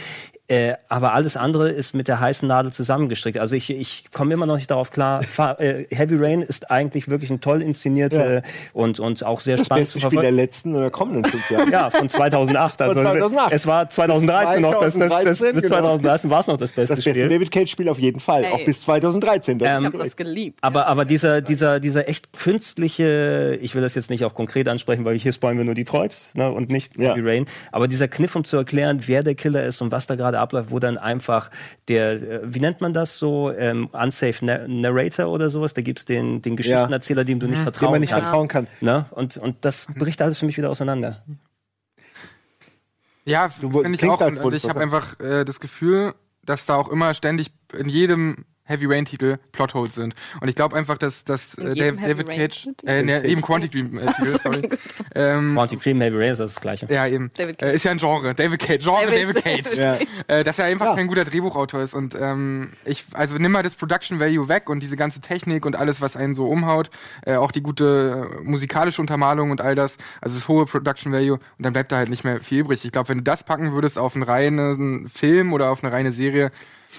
Äh, aber alles andere ist mit der heißen Nadel zusammengestrickt. Also ich, ich komme immer noch nicht darauf klar. Fa äh, Heavy Rain ist eigentlich wirklich ein toll inszenierte und, und auch sehr Das spannend beste zu Spiel der verfolgen. letzten oder kommenden fünf Jahre. Ja, von 2008. Also 2008. Es war 2013 noch, das, das, das, 2013, bis genau. 2013 war es noch das beste Das beste Spiel. David Cage-Spiel auf jeden Fall. Ey. Auch bis 2013. Das Ähm, ich habe das geliebt. Aber, aber dieser, dieser, dieser echt künstliche, ich will das jetzt nicht auch konkret ansprechen, weil hier spoilen wir nur Detroit ne, und nicht Ja. Heavy Rain. Aber dieser Kniff, um zu erklären, wer der Killer ist und was da gerade abläuft, wo dann einfach der, äh, wie nennt man das so, ähm, unsafe Na Narrator oder sowas, da gibt's den, den Geschichtenerzähler, dem du nicht vertrauen dem man nicht kannst. vertrauen kann. Ne? Und, und das bricht alles für mich wieder auseinander. Ja, finde ich auch. als Und, ich habe einfach äh, das Gefühl, dass da auch immer ständig in jedem Heavy Rain Titel Plotholes sind. Und ich glaube einfach, dass, dass äh, David, David Rain Cage, äh, ne, eben Quantic Dream äh, Titel, sorry. Ähm, Bounty Cream, Heavy Rain ist das, das Gleiche. ja, eben. David Cage. Äh, ist ja ein Genre. David Cage. Genre David- David, Cage. Ja. Äh, dass er einfach Ja. kein guter Drehbuchautor ist. Und ähm, ich, also nimm mal das Production Value weg und diese ganze Technik und alles, was einen so umhaut, äh, auch die gute äh, musikalische Untermalung und all das, also das hohe Production Value, und dann bleibt da halt nicht mehr viel übrig. Ich glaube, wenn du das packen würdest auf einen reinen Film oder auf eine reine Serie,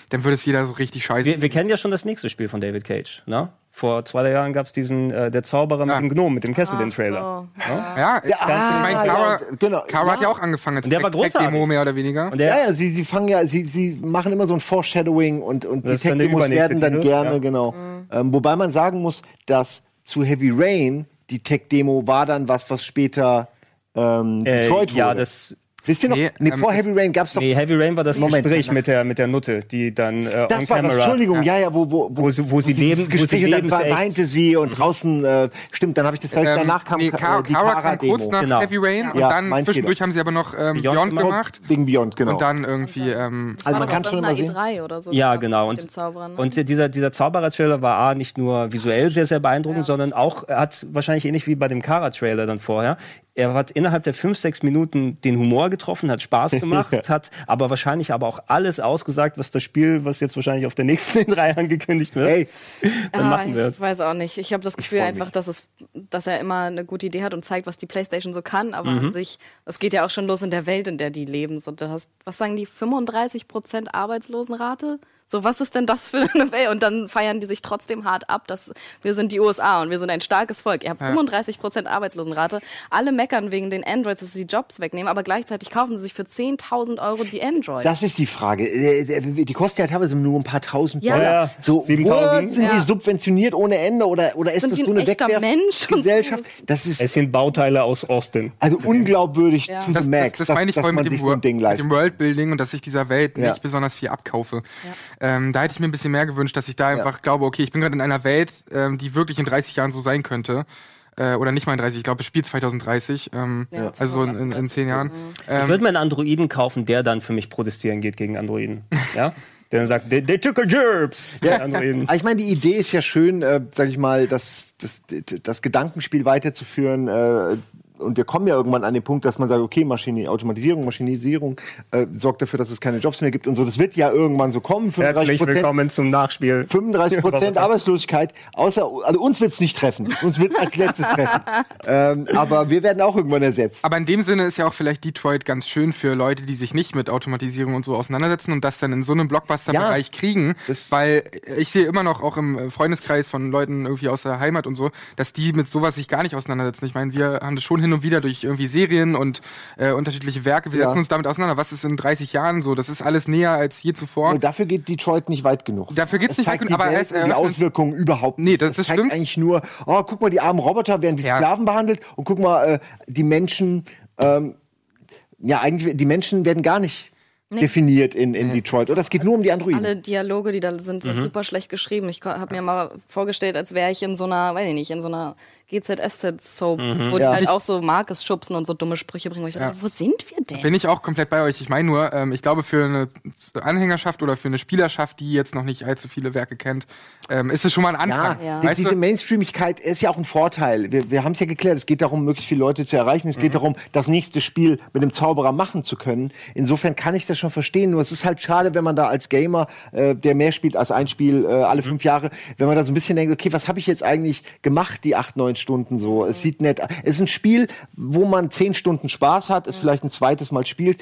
dann würde es jeder so richtig scheiße. Wir, wir kennen ja schon das nächste Spiel von David Cage. Ne? Vor zwei drei Jahren gab's diesen äh, Der Zauberer mit Ah. dem Gnom, mit dem Kessel, den Trailer. So. ja, ich ah, meine, ja, Clara, genau. Clara hat Ja. ja auch angefangen als der war Tech- großartig. Tech-Demo mehr oder weniger. Und der, Ja, ja, sie, sie fangen ja, sie, sie machen immer so ein Foreshadowing und, und die Das Tech-Demos werden dann Titel, gerne, ja. genau. Ähm, wobei man sagen muss, dass zu Heavy Rain die Tech-Demo war dann was, was später ähm, äh, Detroit ja, wurde. das Wisst ihr noch? Nee, Nee, ähm, vor es- Heavy Rain gab's doch. Nee, Heavy Rain war das Moment. Gespräch mit der, mit der Nutte, die dann äh, on das war camera. das, Entschuldigung, ja, ja, wo, wo, Wo sie- wo sie leben- wo sie und dann weinte sie und draußen, äh, stimmt, dann habe ich das gleich danach kam nee, äh, Ka die Kara kam kurz nach Genau. Heavy Rain und Ja, dann mein zwischendurch Fehler. haben sie aber noch ähm, Beyond Beyond, gemacht. Wegen Beyond, genau. Und dann irgendwie, ähm, Also man kann schon immer sehen- E3 oder so. Ja, genau. Mit Und, dem Zauberer, ne? und dieser, dieser Zauberer-Trailer war A, nicht nur visuell sehr, sehr beeindruckend, sondern auch, er hat wahrscheinlich ähnlich wie bei dem Kara-Trailer dann vorher, er hat innerhalb der fünf, sechs Minuten den Humor getroffen, hat Spaß gemacht, hat aber wahrscheinlich aber auch alles ausgesagt, was das Spiel, was jetzt wahrscheinlich auf der nächsten in Reihe angekündigt wird, Hey, dann Ah, machen wird. Ich weiß auch nicht. Ich habe das Gefühl einfach, dass es, dass er immer eine gute Idee hat und zeigt, was die PlayStation so kann. Aber Mhm. an sich, es geht ja auch schon los in der Welt, in der die leben. So, du hast, was sagen die, 35 Prozent Arbeitslosenrate? So, was ist denn das für eine Welt? Und dann feiern die sich trotzdem hart ab, dass wir sind die USA und wir sind ein starkes Volk. Ihr habt 35 Prozent Arbeitslosenrate. Alle meckern wegen den Androids, dass sie die Jobs wegnehmen, aber gleichzeitig kaufen sie sich für 10.000 Euro die Androids. Das ist die Frage. Äh, äh, Die kosten ja teilweise nur ein paar tausend Ja. Dollar. Ja, ja. So, 7000. what? Sind Ja. die subventioniert ohne Ende oder, oder ist Sind das so ein eine? Wegwerfgesellschaft? Das ist Es sind Bauteile aus Austin. also unglaubwürdig Ja. to das, the max, das, das meine ich dass voll man mit dem, so ein Ding Wor- mit dem Worldbuilding und dass ich dieser Welt Ja. nicht besonders viel abkaufe. Ähm, da hätte ich mir ein bisschen mehr gewünscht, dass ich da einfach glaube, okay, ich bin gerade in einer Welt, ähm, die wirklich in 30 Jahren so sein könnte. Äh, oder nicht mal in 30, ich glaube, es spielt 2030. Ähm, Ja, also so in, in, in 10 Jahren. Ich Ähm, würde mir einen Androiden kaufen, der dann für mich protestieren geht gegen Androiden. ja? Der dann sagt, they, they took a gerbs. Ja. Ich meine, die Idee ist ja schön, äh, sag ich mal, das, das, das Gedankenspiel weiterzuführen. Äh, und wir kommen ja irgendwann an den Punkt, dass man sagt, okay, Maschine, Automatisierung, Maschinisierung äh, sorgt dafür, dass es keine Jobs mehr gibt und so. Das wird ja irgendwann so kommen. 35 Herzlich Prozent, willkommen zum Nachspiel. 35 Prozent Arbeitslosigkeit. Außer, also uns wird's nicht treffen. Uns wird's als letztes treffen. Ähm, aber wir werden auch irgendwann ersetzt. Aber in dem Sinne ist ja auch vielleicht Detroit ganz schön für Leute, die sich nicht mit Automatisierung und so auseinandersetzen und das dann in so einem Blockbuster-Bereich Ja, kriegen. Weil ich sehe immer noch auch im Freundeskreis von Leuten irgendwie aus der Heimat und so, dass die mit sowas sich gar nicht auseinandersetzen. Ich meine, wir haben das schon hin und wieder durch irgendwie Serien und äh, unterschiedliche Werke. Wir Ja. setzen uns damit auseinander. Was ist in 30 Jahren so? Das ist alles näher als je zuvor. Nur dafür geht Detroit nicht weit genug. Dafür geht's Es nicht weit genug, die aber Welt es und die Auswirkungen überhaupt Nee, nicht. das- das zeigt stimmt. eigentlich nur, oh, guck mal, die armen Roboter werden wie Ja. Sklaven behandelt und guck mal, äh, die Menschen, ähm, ja, eigentlich, die Menschen werden gar nicht definiert in, in Detroit. Oder es geht nur um die Androiden. Alle Dialoge, die da sind, sind super schlecht geschrieben. Ich habe mir mal vorgestellt, als wäre ich in so einer, weiß ich nicht, in so einer GZSZ-Soap, wo die Ja. halt auch so Marcus schubsen und so dumme Sprüche bringen. Wo ich sage, wo sind wir denn? Bin ich auch komplett bei euch. Ich meine nur, ähm, ich glaube, für eine Anhängerschaft oder für eine Spielerschaft, die jetzt noch nicht allzu viele Werke kennt, ähm, ist es schon mal ein Ja, Anfang. Ja. Weißt diese du? Mainstreamigkeit ist ja auch ein Vorteil. Wir, wir haben es ja geklärt, es geht darum, möglichst viele Leute zu erreichen. Es Mhm. geht darum, das nächste Spiel mit dem Zauberer machen zu können. Insofern kann ich das schon verstehen. Nur es ist halt schade, wenn man da als Gamer, äh, der mehr spielt als ein Spiel äh, Mhm. alle fünf Jahre, wenn man da so ein bisschen denkt, okay, was habe ich jetzt eigentlich gemacht, die acht, neun Stunden so? Es sieht nett aus. Es ist ein Spiel, wo man zehn Stunden Spaß hat, es vielleicht ein zweites Mal spielt.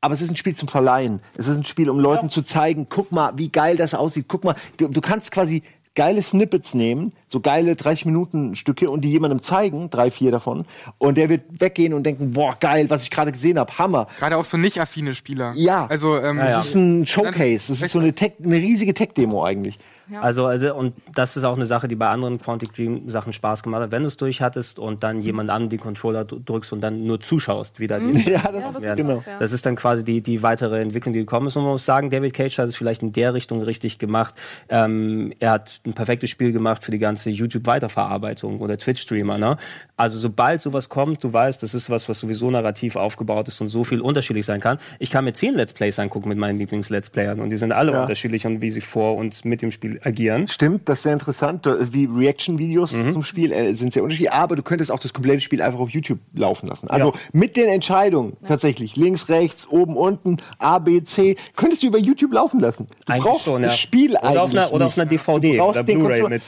Aber es ist ein Spiel zum Verleihen. Es ist ein Spiel, um Leuten zu zeigen, guck mal, wie geil das aussieht. Guck mal, du, du kannst quasi geile Snippets nehmen, so geile 30 Minuten Stücke und die jemandem zeigen, drei, vier davon, und der wird weggehen und denken, boah, geil, was ich gerade gesehen habe, Hammer. Gerade auch so nicht affine Spieler. Ja. Also, ähm, Das ist ein Showcase, das ist so eine, Tech, eine riesige Tech-Demo eigentlich. Also, also, und das ist auch eine Sache, die bei anderen Quantic Dream Sachen Spaß gemacht hat. Wenn du es durch hattest und dann jemand an die Controller drückst und dann nur zuschaust, wie da die Ja, das, ist ist genau. auch, ja. Das ist dann quasi die, die weitere Entwicklung, die gekommen ist. Und man muss sagen, David Cage hat es vielleicht in der Richtung richtig gemacht. Ähm, er hat ein perfektes Spiel gemacht für die ganze YouTube-Weiterverarbeitung oder Twitch-Streamer. Ne? Also sobald sowas kommt, du weißt, das ist was, was sowieso narrativ aufgebaut ist und so viel unterschiedlich sein kann. Ich kann mir zehn Let's Plays angucken mit meinen Lieblings-Let's Playern und die sind alle Ja. unterschiedlich und wie sie vor und mit dem Spiel agieren. Stimmt, das ist sehr interessant. Wie Reaction-Videos Mhm. zum Spiel äh, sind sehr unterschiedlich, aber du könntest auch das komplette Spiel einfach auf YouTube laufen lassen. Also mit den Entscheidungen tatsächlich, links, rechts, oben, unten, A, B, C, könntest du über YouTube laufen lassen. Du Eigentlich brauchst schon, das ja. Spiel Oder eigentlich auf einer- oder auf einer DVD oder den Blu-ray mit-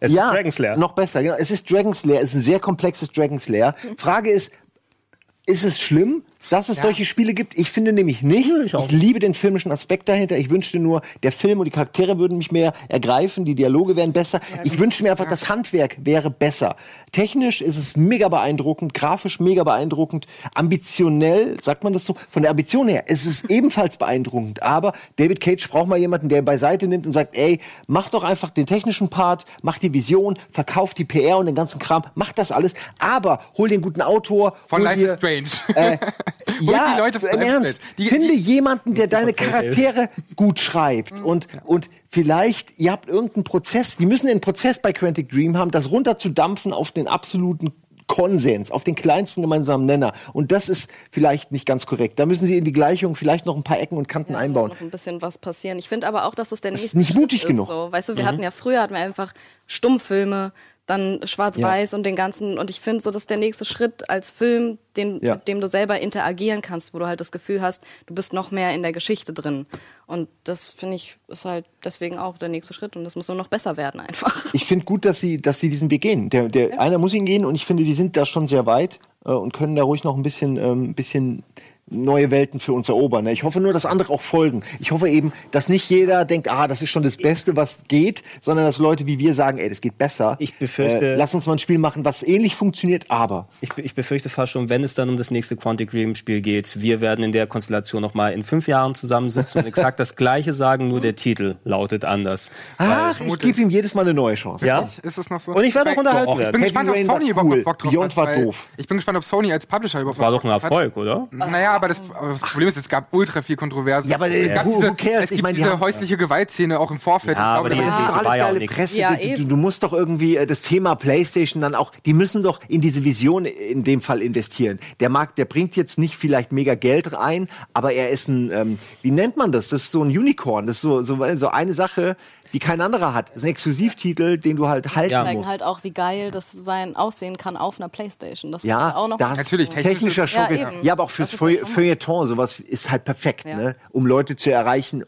Es ja, ist Dragon's Lair. Noch besser, genau. Es ist Dragon's Lair, es ist ein sehr komplexes Dragon's Lair. Frage ist, ist es schlimm, dass es solche Spiele gibt? Ich finde nämlich nicht. ich. Ich liebe den filmischen Aspekt dahinter. Ich wünschte nur, der Film und die Charaktere würden mich mehr ergreifen, die Dialoge wären besser. Ich wünsche mir einfach, das Handwerk wäre besser. Technisch ist es mega beeindruckend, grafisch mega beeindruckend, ambitionell, sagt man das so, von der Ambition her, es ist ebenfalls beeindruckend. Aber David Cage braucht mal jemanden, der beiseite nimmt und sagt, ey, mach doch einfach den technischen Part, mach die Vision, verkauf die PR und den ganzen Kram, mach das alles, aber hol den guten Autor. Von Life dir- is Strange. äh, ja, die Leute im Ernst. Die- Finde die- jemanden, der deine Charaktere gut schreibt und, und vielleicht, ihr habt irgendeinen Prozess, die müssen einen Prozess bei Quantic Dream haben, das runterzudampfen auf den absoluten Konsens, auf den kleinsten gemeinsamen Nenner. Und das ist vielleicht nicht ganz korrekt. Da müssen sie in die Gleichung vielleicht noch ein paar Ecken und Kanten Da einbauen. muss noch ein bisschen was passieren. Ich finde aber auch, dass es der ist nächste nicht mutig Schritt genug. Ist, so. Weißt du, wir hatten ja früher hatten wir einfach Stummfilme, dann Schwarz-Weiß und den ganzen. Und ich finde so, das ist der nächste Schritt als Film, den, Ja. mit dem du selber interagieren kannst, wo du halt das Gefühl hast, du bist noch mehr in der Geschichte drin. Und das finde ich ist halt deswegen auch der nächste Schritt. Und das muss nur noch besser werden einfach. Ich finde gut, dass sie, dass sie diesen Weg gehen. Der, der einer muss ihn gehen und ich finde, die sind da schon sehr weit äh, und können da ruhig noch ein bisschen, ähm, bisschen neue Welten für uns erobern. ne? Ich hoffe nur, dass andere auch folgen. Ich hoffe eben, dass nicht jeder denkt, ah, das ist schon das Beste, was geht, sondern dass Leute wie wir sagen, ey, das geht besser. Ich befürchte- Äh, lass uns mal ein Spiel machen, was ähnlich funktioniert, aber. Ich, ich befürchte fast schon, wenn es dann um das nächste Quantic Dream Spiel geht, wir werden in der Konstellation noch mal in fünf Jahren zusammensitzen und exakt das Gleiche sagen, nur der Titel lautet anders. Ach, ich gebe ihm jedes Mal eine neue Chance. Ja? Ist es noch so? Und ich werde auch unterhalten Ich bin werden. gespannt, ob Heavy Rain Sony war überhaupt cool. Bock drauf Beyond hat. war doof. Ich bin gespannt, ob Sony als Publisher überhaupt War doch ein Erfolg, oder? Hat. Naja, aber das, aber das Problem ist, es gab ultra viel Kontroverse. Ja, aber, äh, es gab who- diese, who cares? es Ich gibt meine, die diese haben- häusliche Gewaltszene auch im Vorfeld. Ja, ich aber die ist das nicht ist doch war alles ja auch geile nix. Presse. Ja, du, du, eben. du musst doch irgendwie äh, das Thema PlayStation dann auch, die müssen doch in diese Vision in dem Fall investieren. Der Markt, der bringt jetzt nicht vielleicht mega Geld rein, aber er ist ein, ähm, wie nennt man das? Das ist so ein Unicorn. Das ist so, so, so eine Sache, wie kein anderer hat. Das ist ein Exklusivtitel, den du halt halten Ja. zeigen musst. halt auch, wie geil das sein aussehen kann auf einer Playstation. Das Ja, ist auch noch das Natürlich, technischer Schock. Ja, Ja, aber auch fürs Feu Feuilleton, sowas ist halt perfekt, Ja. ne? um Leute zu erreichen,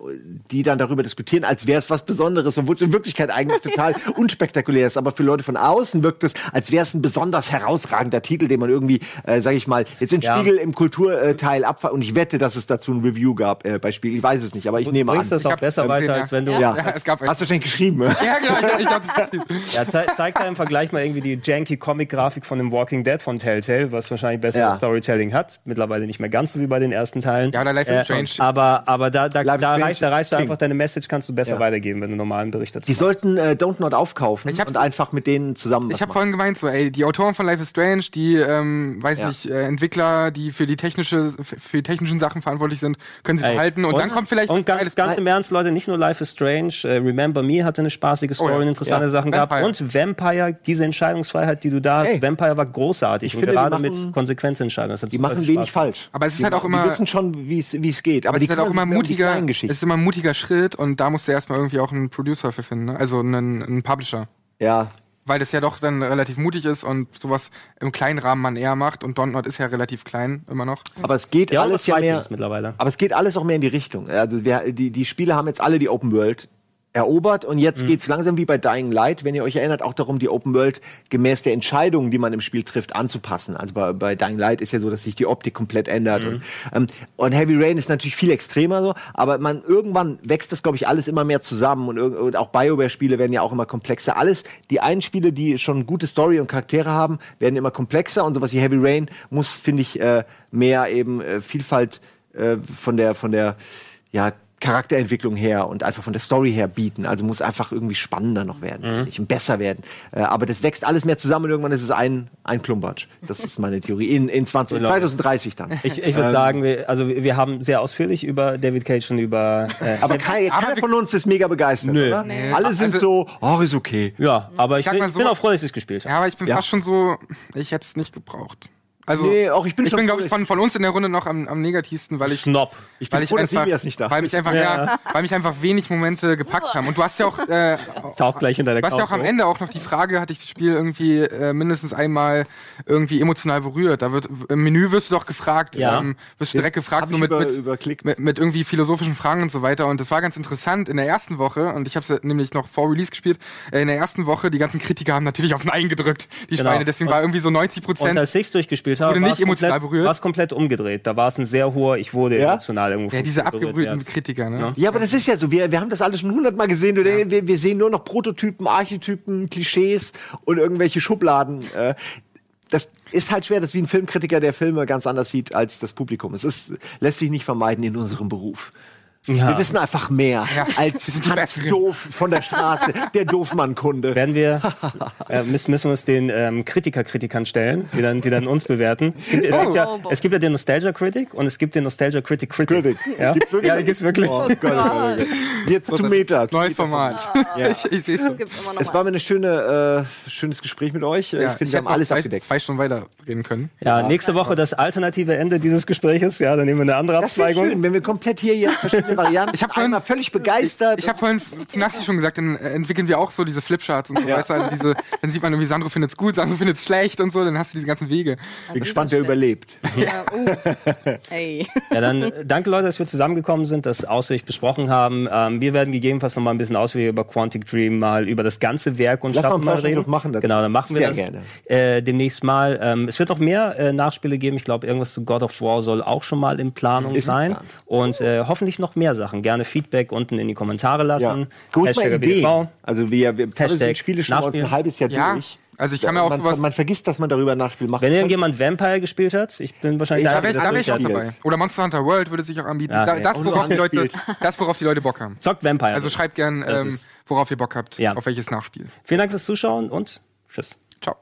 die dann darüber diskutieren, als wäre es was Besonderes, obwohl es in Wirklichkeit eigentlich total unspektakulär ist. Aber für Leute von außen wirkt es, als wäre es ein besonders herausragender Titel, den man irgendwie, äh, sag ich mal, jetzt in Ja. Spiegel im Kulturteil abfahrt. Und ich wette, dass es dazu ein Review gab äh, bei Spiegel. Ich weiß es nicht, aber ich Du nehme an. bringst das auch besser weiter, als wenn du. ja. Ja, es gab Hast du wahrscheinlich geschrieben. ne? Ja, genau, ich, das ist Ja, zei zeigt da im Vergleich mal irgendwie die janky Comic-Grafik von dem Walking Dead von Telltale, was wahrscheinlich besseres Ja. Storytelling hat. Mittlerweile nicht mehr ganz so wie bei den ersten Teilen. Ja, oder Life is Strange. Aber, aber da, da, Life da, reicht, da ist reicht du einfach deine Message, kannst du besser Ja. weitergeben, wenn du einen normalen Bericht dazu Die machst. sollten äh, Don't Not aufkaufen Ich hab's- und einfach mit denen zusammen Ich habe vorhin gemeint, so, ey, die Autoren von Life is Strange, die, ähm, weiß Ja. nicht, äh, Entwickler, die für die technische, für die technischen Sachen verantwortlich sind, können sie Ey, behalten und, dann kommt vielleicht und was ganz, ganz im Ernst, Leute, nicht nur Life is Strange, äh, Remember Me hatte eine spaßige Story Oh ja. und interessante Ja. Sachen gehabt Vampire. und Vampire, diese Entscheidungsfreiheit, die du da hast, Ey. Vampire war großartig Ich und finde, die gerade machen- mit Konsequenzentscheidungen. Das hat Die machen wenig falsch. Aber es ist die, halt auch die immer- wissen schon, wie es es geht. Aber Aber die es ist halt auch immer um die mutiger, es ist immer ein mutiger Schritt und da musst du erstmal irgendwie auch einen Producer für finden, ne? also einen, einen Publisher. Ja, Weil das ja doch dann relativ mutig ist und sowas im kleinen Rahmen man eher macht und Dontnod ist ja relativ klein immer noch. aber es geht Ja, alles ja mehr. Mittlerweile. Aber es geht alles auch mehr in die Richtung. Also wir, die, die Spiele haben jetzt alle die Open World erobert und jetzt Mhm. geht's langsam wie bei Dying Light, wenn ihr euch erinnert, auch darum, die Open World gemäß der Entscheidungen, die man im Spiel trifft, anzupassen. Also bei, bei Dying Light ist ja so, dass sich die Optik komplett ändert. Mhm. Und, ähm, und Heavy Rain ist natürlich viel extremer so, aber man irgendwann wächst das, glaube ich, alles immer mehr zusammen und, und auch BioWare-Spiele werden ja auch immer komplexer. Alles, die einen Spiele, die schon gute Story und Charaktere haben, werden immer komplexer und sowas wie Heavy Rain muss, finde ich, äh, mehr eben äh, Vielfalt äh, von der von der ja Charakterentwicklung her und einfach von der Story her bieten. Also muss einfach irgendwie spannender noch werden Mhm. ich, und besser werden. Äh, aber das wächst alles mehr zusammen und irgendwann ist es ein, ein Klumpatsch. Das ist meine Theorie. In, in 20, Genau. 2030 dann. Ich, ich würde sagen, wir, also wir haben sehr ausführlich über David Cage und über äh, aber kein, Aber keiner wir- von uns ist mega begeistert, Nö. oder? Nee. Alle sind Also- so, oh, ist okay. ja, aber ich, ich so- bin auch froh, dass ich es gespielt habe. Ja, aber ich bin Ja. fast schon so, ich hätte es nicht gebraucht. Also, Nee, auch ich bin ich schon bin, glaube ich, dass- von, von uns in der Runde noch am, am negativsten, weil ich, Snob. Ich bin weil ich froh, dass einfach, Elias nicht da weil mich einfach, ja. weil mich einfach wenig Momente gepackt haben. Und du hast ja auch, äh, Taucht gleich in deiner Du hast ja auch am hoch. Ende auch noch die Frage, hatte ich das Spiel irgendwie äh, mindestens einmal irgendwie emotional berührt. Da wird im Menü wirst du doch gefragt, Ja. ähm, wirst du direkt gefragt, so ich mit, über- mit, überklickt. mit, mit irgendwie philosophischen Fragen und so weiter. Und das war ganz interessant in der ersten Woche, und ich habe es nämlich noch vor Release gespielt, äh, in der ersten Woche, die ganzen Kritiker haben natürlich auf Nein gedrückt, die Genau. Schweine. Deswegen Und- war irgendwie so 90 Und Prozent. als ich es durchgespielt habe, Wurde nicht es komplett, emotional berührt? war es komplett umgedreht. Da war es ein sehr hoher, ich wurde Ja? emotional irgendwo Ja, diese abgebrühten ja. Kritiker, ne? Ja, aber das ist ja so. Wir, wir haben das alles schon hundertmal gesehen. Du, wir, wir sehen nur noch Prototypen, Archetypen, Klischees und irgendwelche Schubladen. Äh, das ist halt schwer, das ist wie ein Filmkritiker, der Filme ganz anders sieht als das Publikum. Es ist, lässt sich nicht vermeiden in unserem Beruf. Ja. Wir wissen einfach mehr Ja, als Hans. Doof von der Straße, der Doofmann-Kunde. Werden wir, äh, müssen, müssen wir uns den ähm, Kritiker-Kritikern stellen, die dann, die dann uns bewerten. Es gibt, es, gibt ja, Oh, es gibt ja den Nostalgia-Critic und es gibt den Nostalgia-Critic-Critic. Critic. Ja? Gibt's wirklich? ja, die gibt's wirklich. Oh Gott, oh Gott, oh Gott. Jetzt zu Meta. Neues Format. Ich, ich sehe Es schon. Es war mir ein schöne, äh, schönes Gespräch mit euch. Ja, ich finde, wir haben alles zwei, abgedeckt. zwei Stunden weiter reden können. Ja, nächste Woche das alternative Ende dieses Gespräches. Ja, dann nehmen wir eine andere Das wäre Abzweigung. schön, wenn wir komplett hier jetzt verschiedene Varianten. Ich hab vorhin- einmal völlig begeistert. Ich habe vorhin zu Nassi schon gesagt, dann entwickeln wir auch so diese Flipcharts und so, weißt du, also diese, dann sieht man irgendwie, Sandro findet's gut, Sandro findet's schlecht und so, dann hast du diese ganzen Wege. bin gespannt, wer überlebt. Ja, uh. Ey. Ja, dann danke Leute, dass wir zusammengekommen sind, das ausführlich besprochen haben. Ähm, wir werden gegebenenfalls noch mal ein bisschen ausführlicher über Quantic Dream mal über das ganze Werk und Lass mal ein Schaffen paar mal reden. Machen dazu. Genau, dann machen wir Sehr das gerne. Äh, demnächst mal. Ähm, es wird noch mehr äh, Nachspiele geben. Ich glaube, irgendwas zu God of War soll auch schon mal in Planung Ist in sein. Planung. Und äh, hoffentlich noch mehr mehr Sachen. Gerne Feedback unten in die Kommentare lassen. Ja. Gut, Hashtag Idee. BV. Also wir, wir Hashtag Spiele schon ein halbes Jahr ja. durch. Also ich kann ja, mir auch man, sowas man vergisst, dass man darüber ein Nachspiel macht. Wenn irgendjemand Vampire gespielt hat, ich bin wahrscheinlich ich, der Einzige, da ich auch dabei. Oder Monster Hunter World würde sich auch anbieten. Ja, okay. das, oh, worauf die Leute, das, worauf die Leute Bock haben. Zockt Vampire. Also schreibt gern, ähm, worauf ihr Bock habt, ja. auf welches Nachspiel. Vielen Dank fürs Zuschauen und tschüss. Ciao.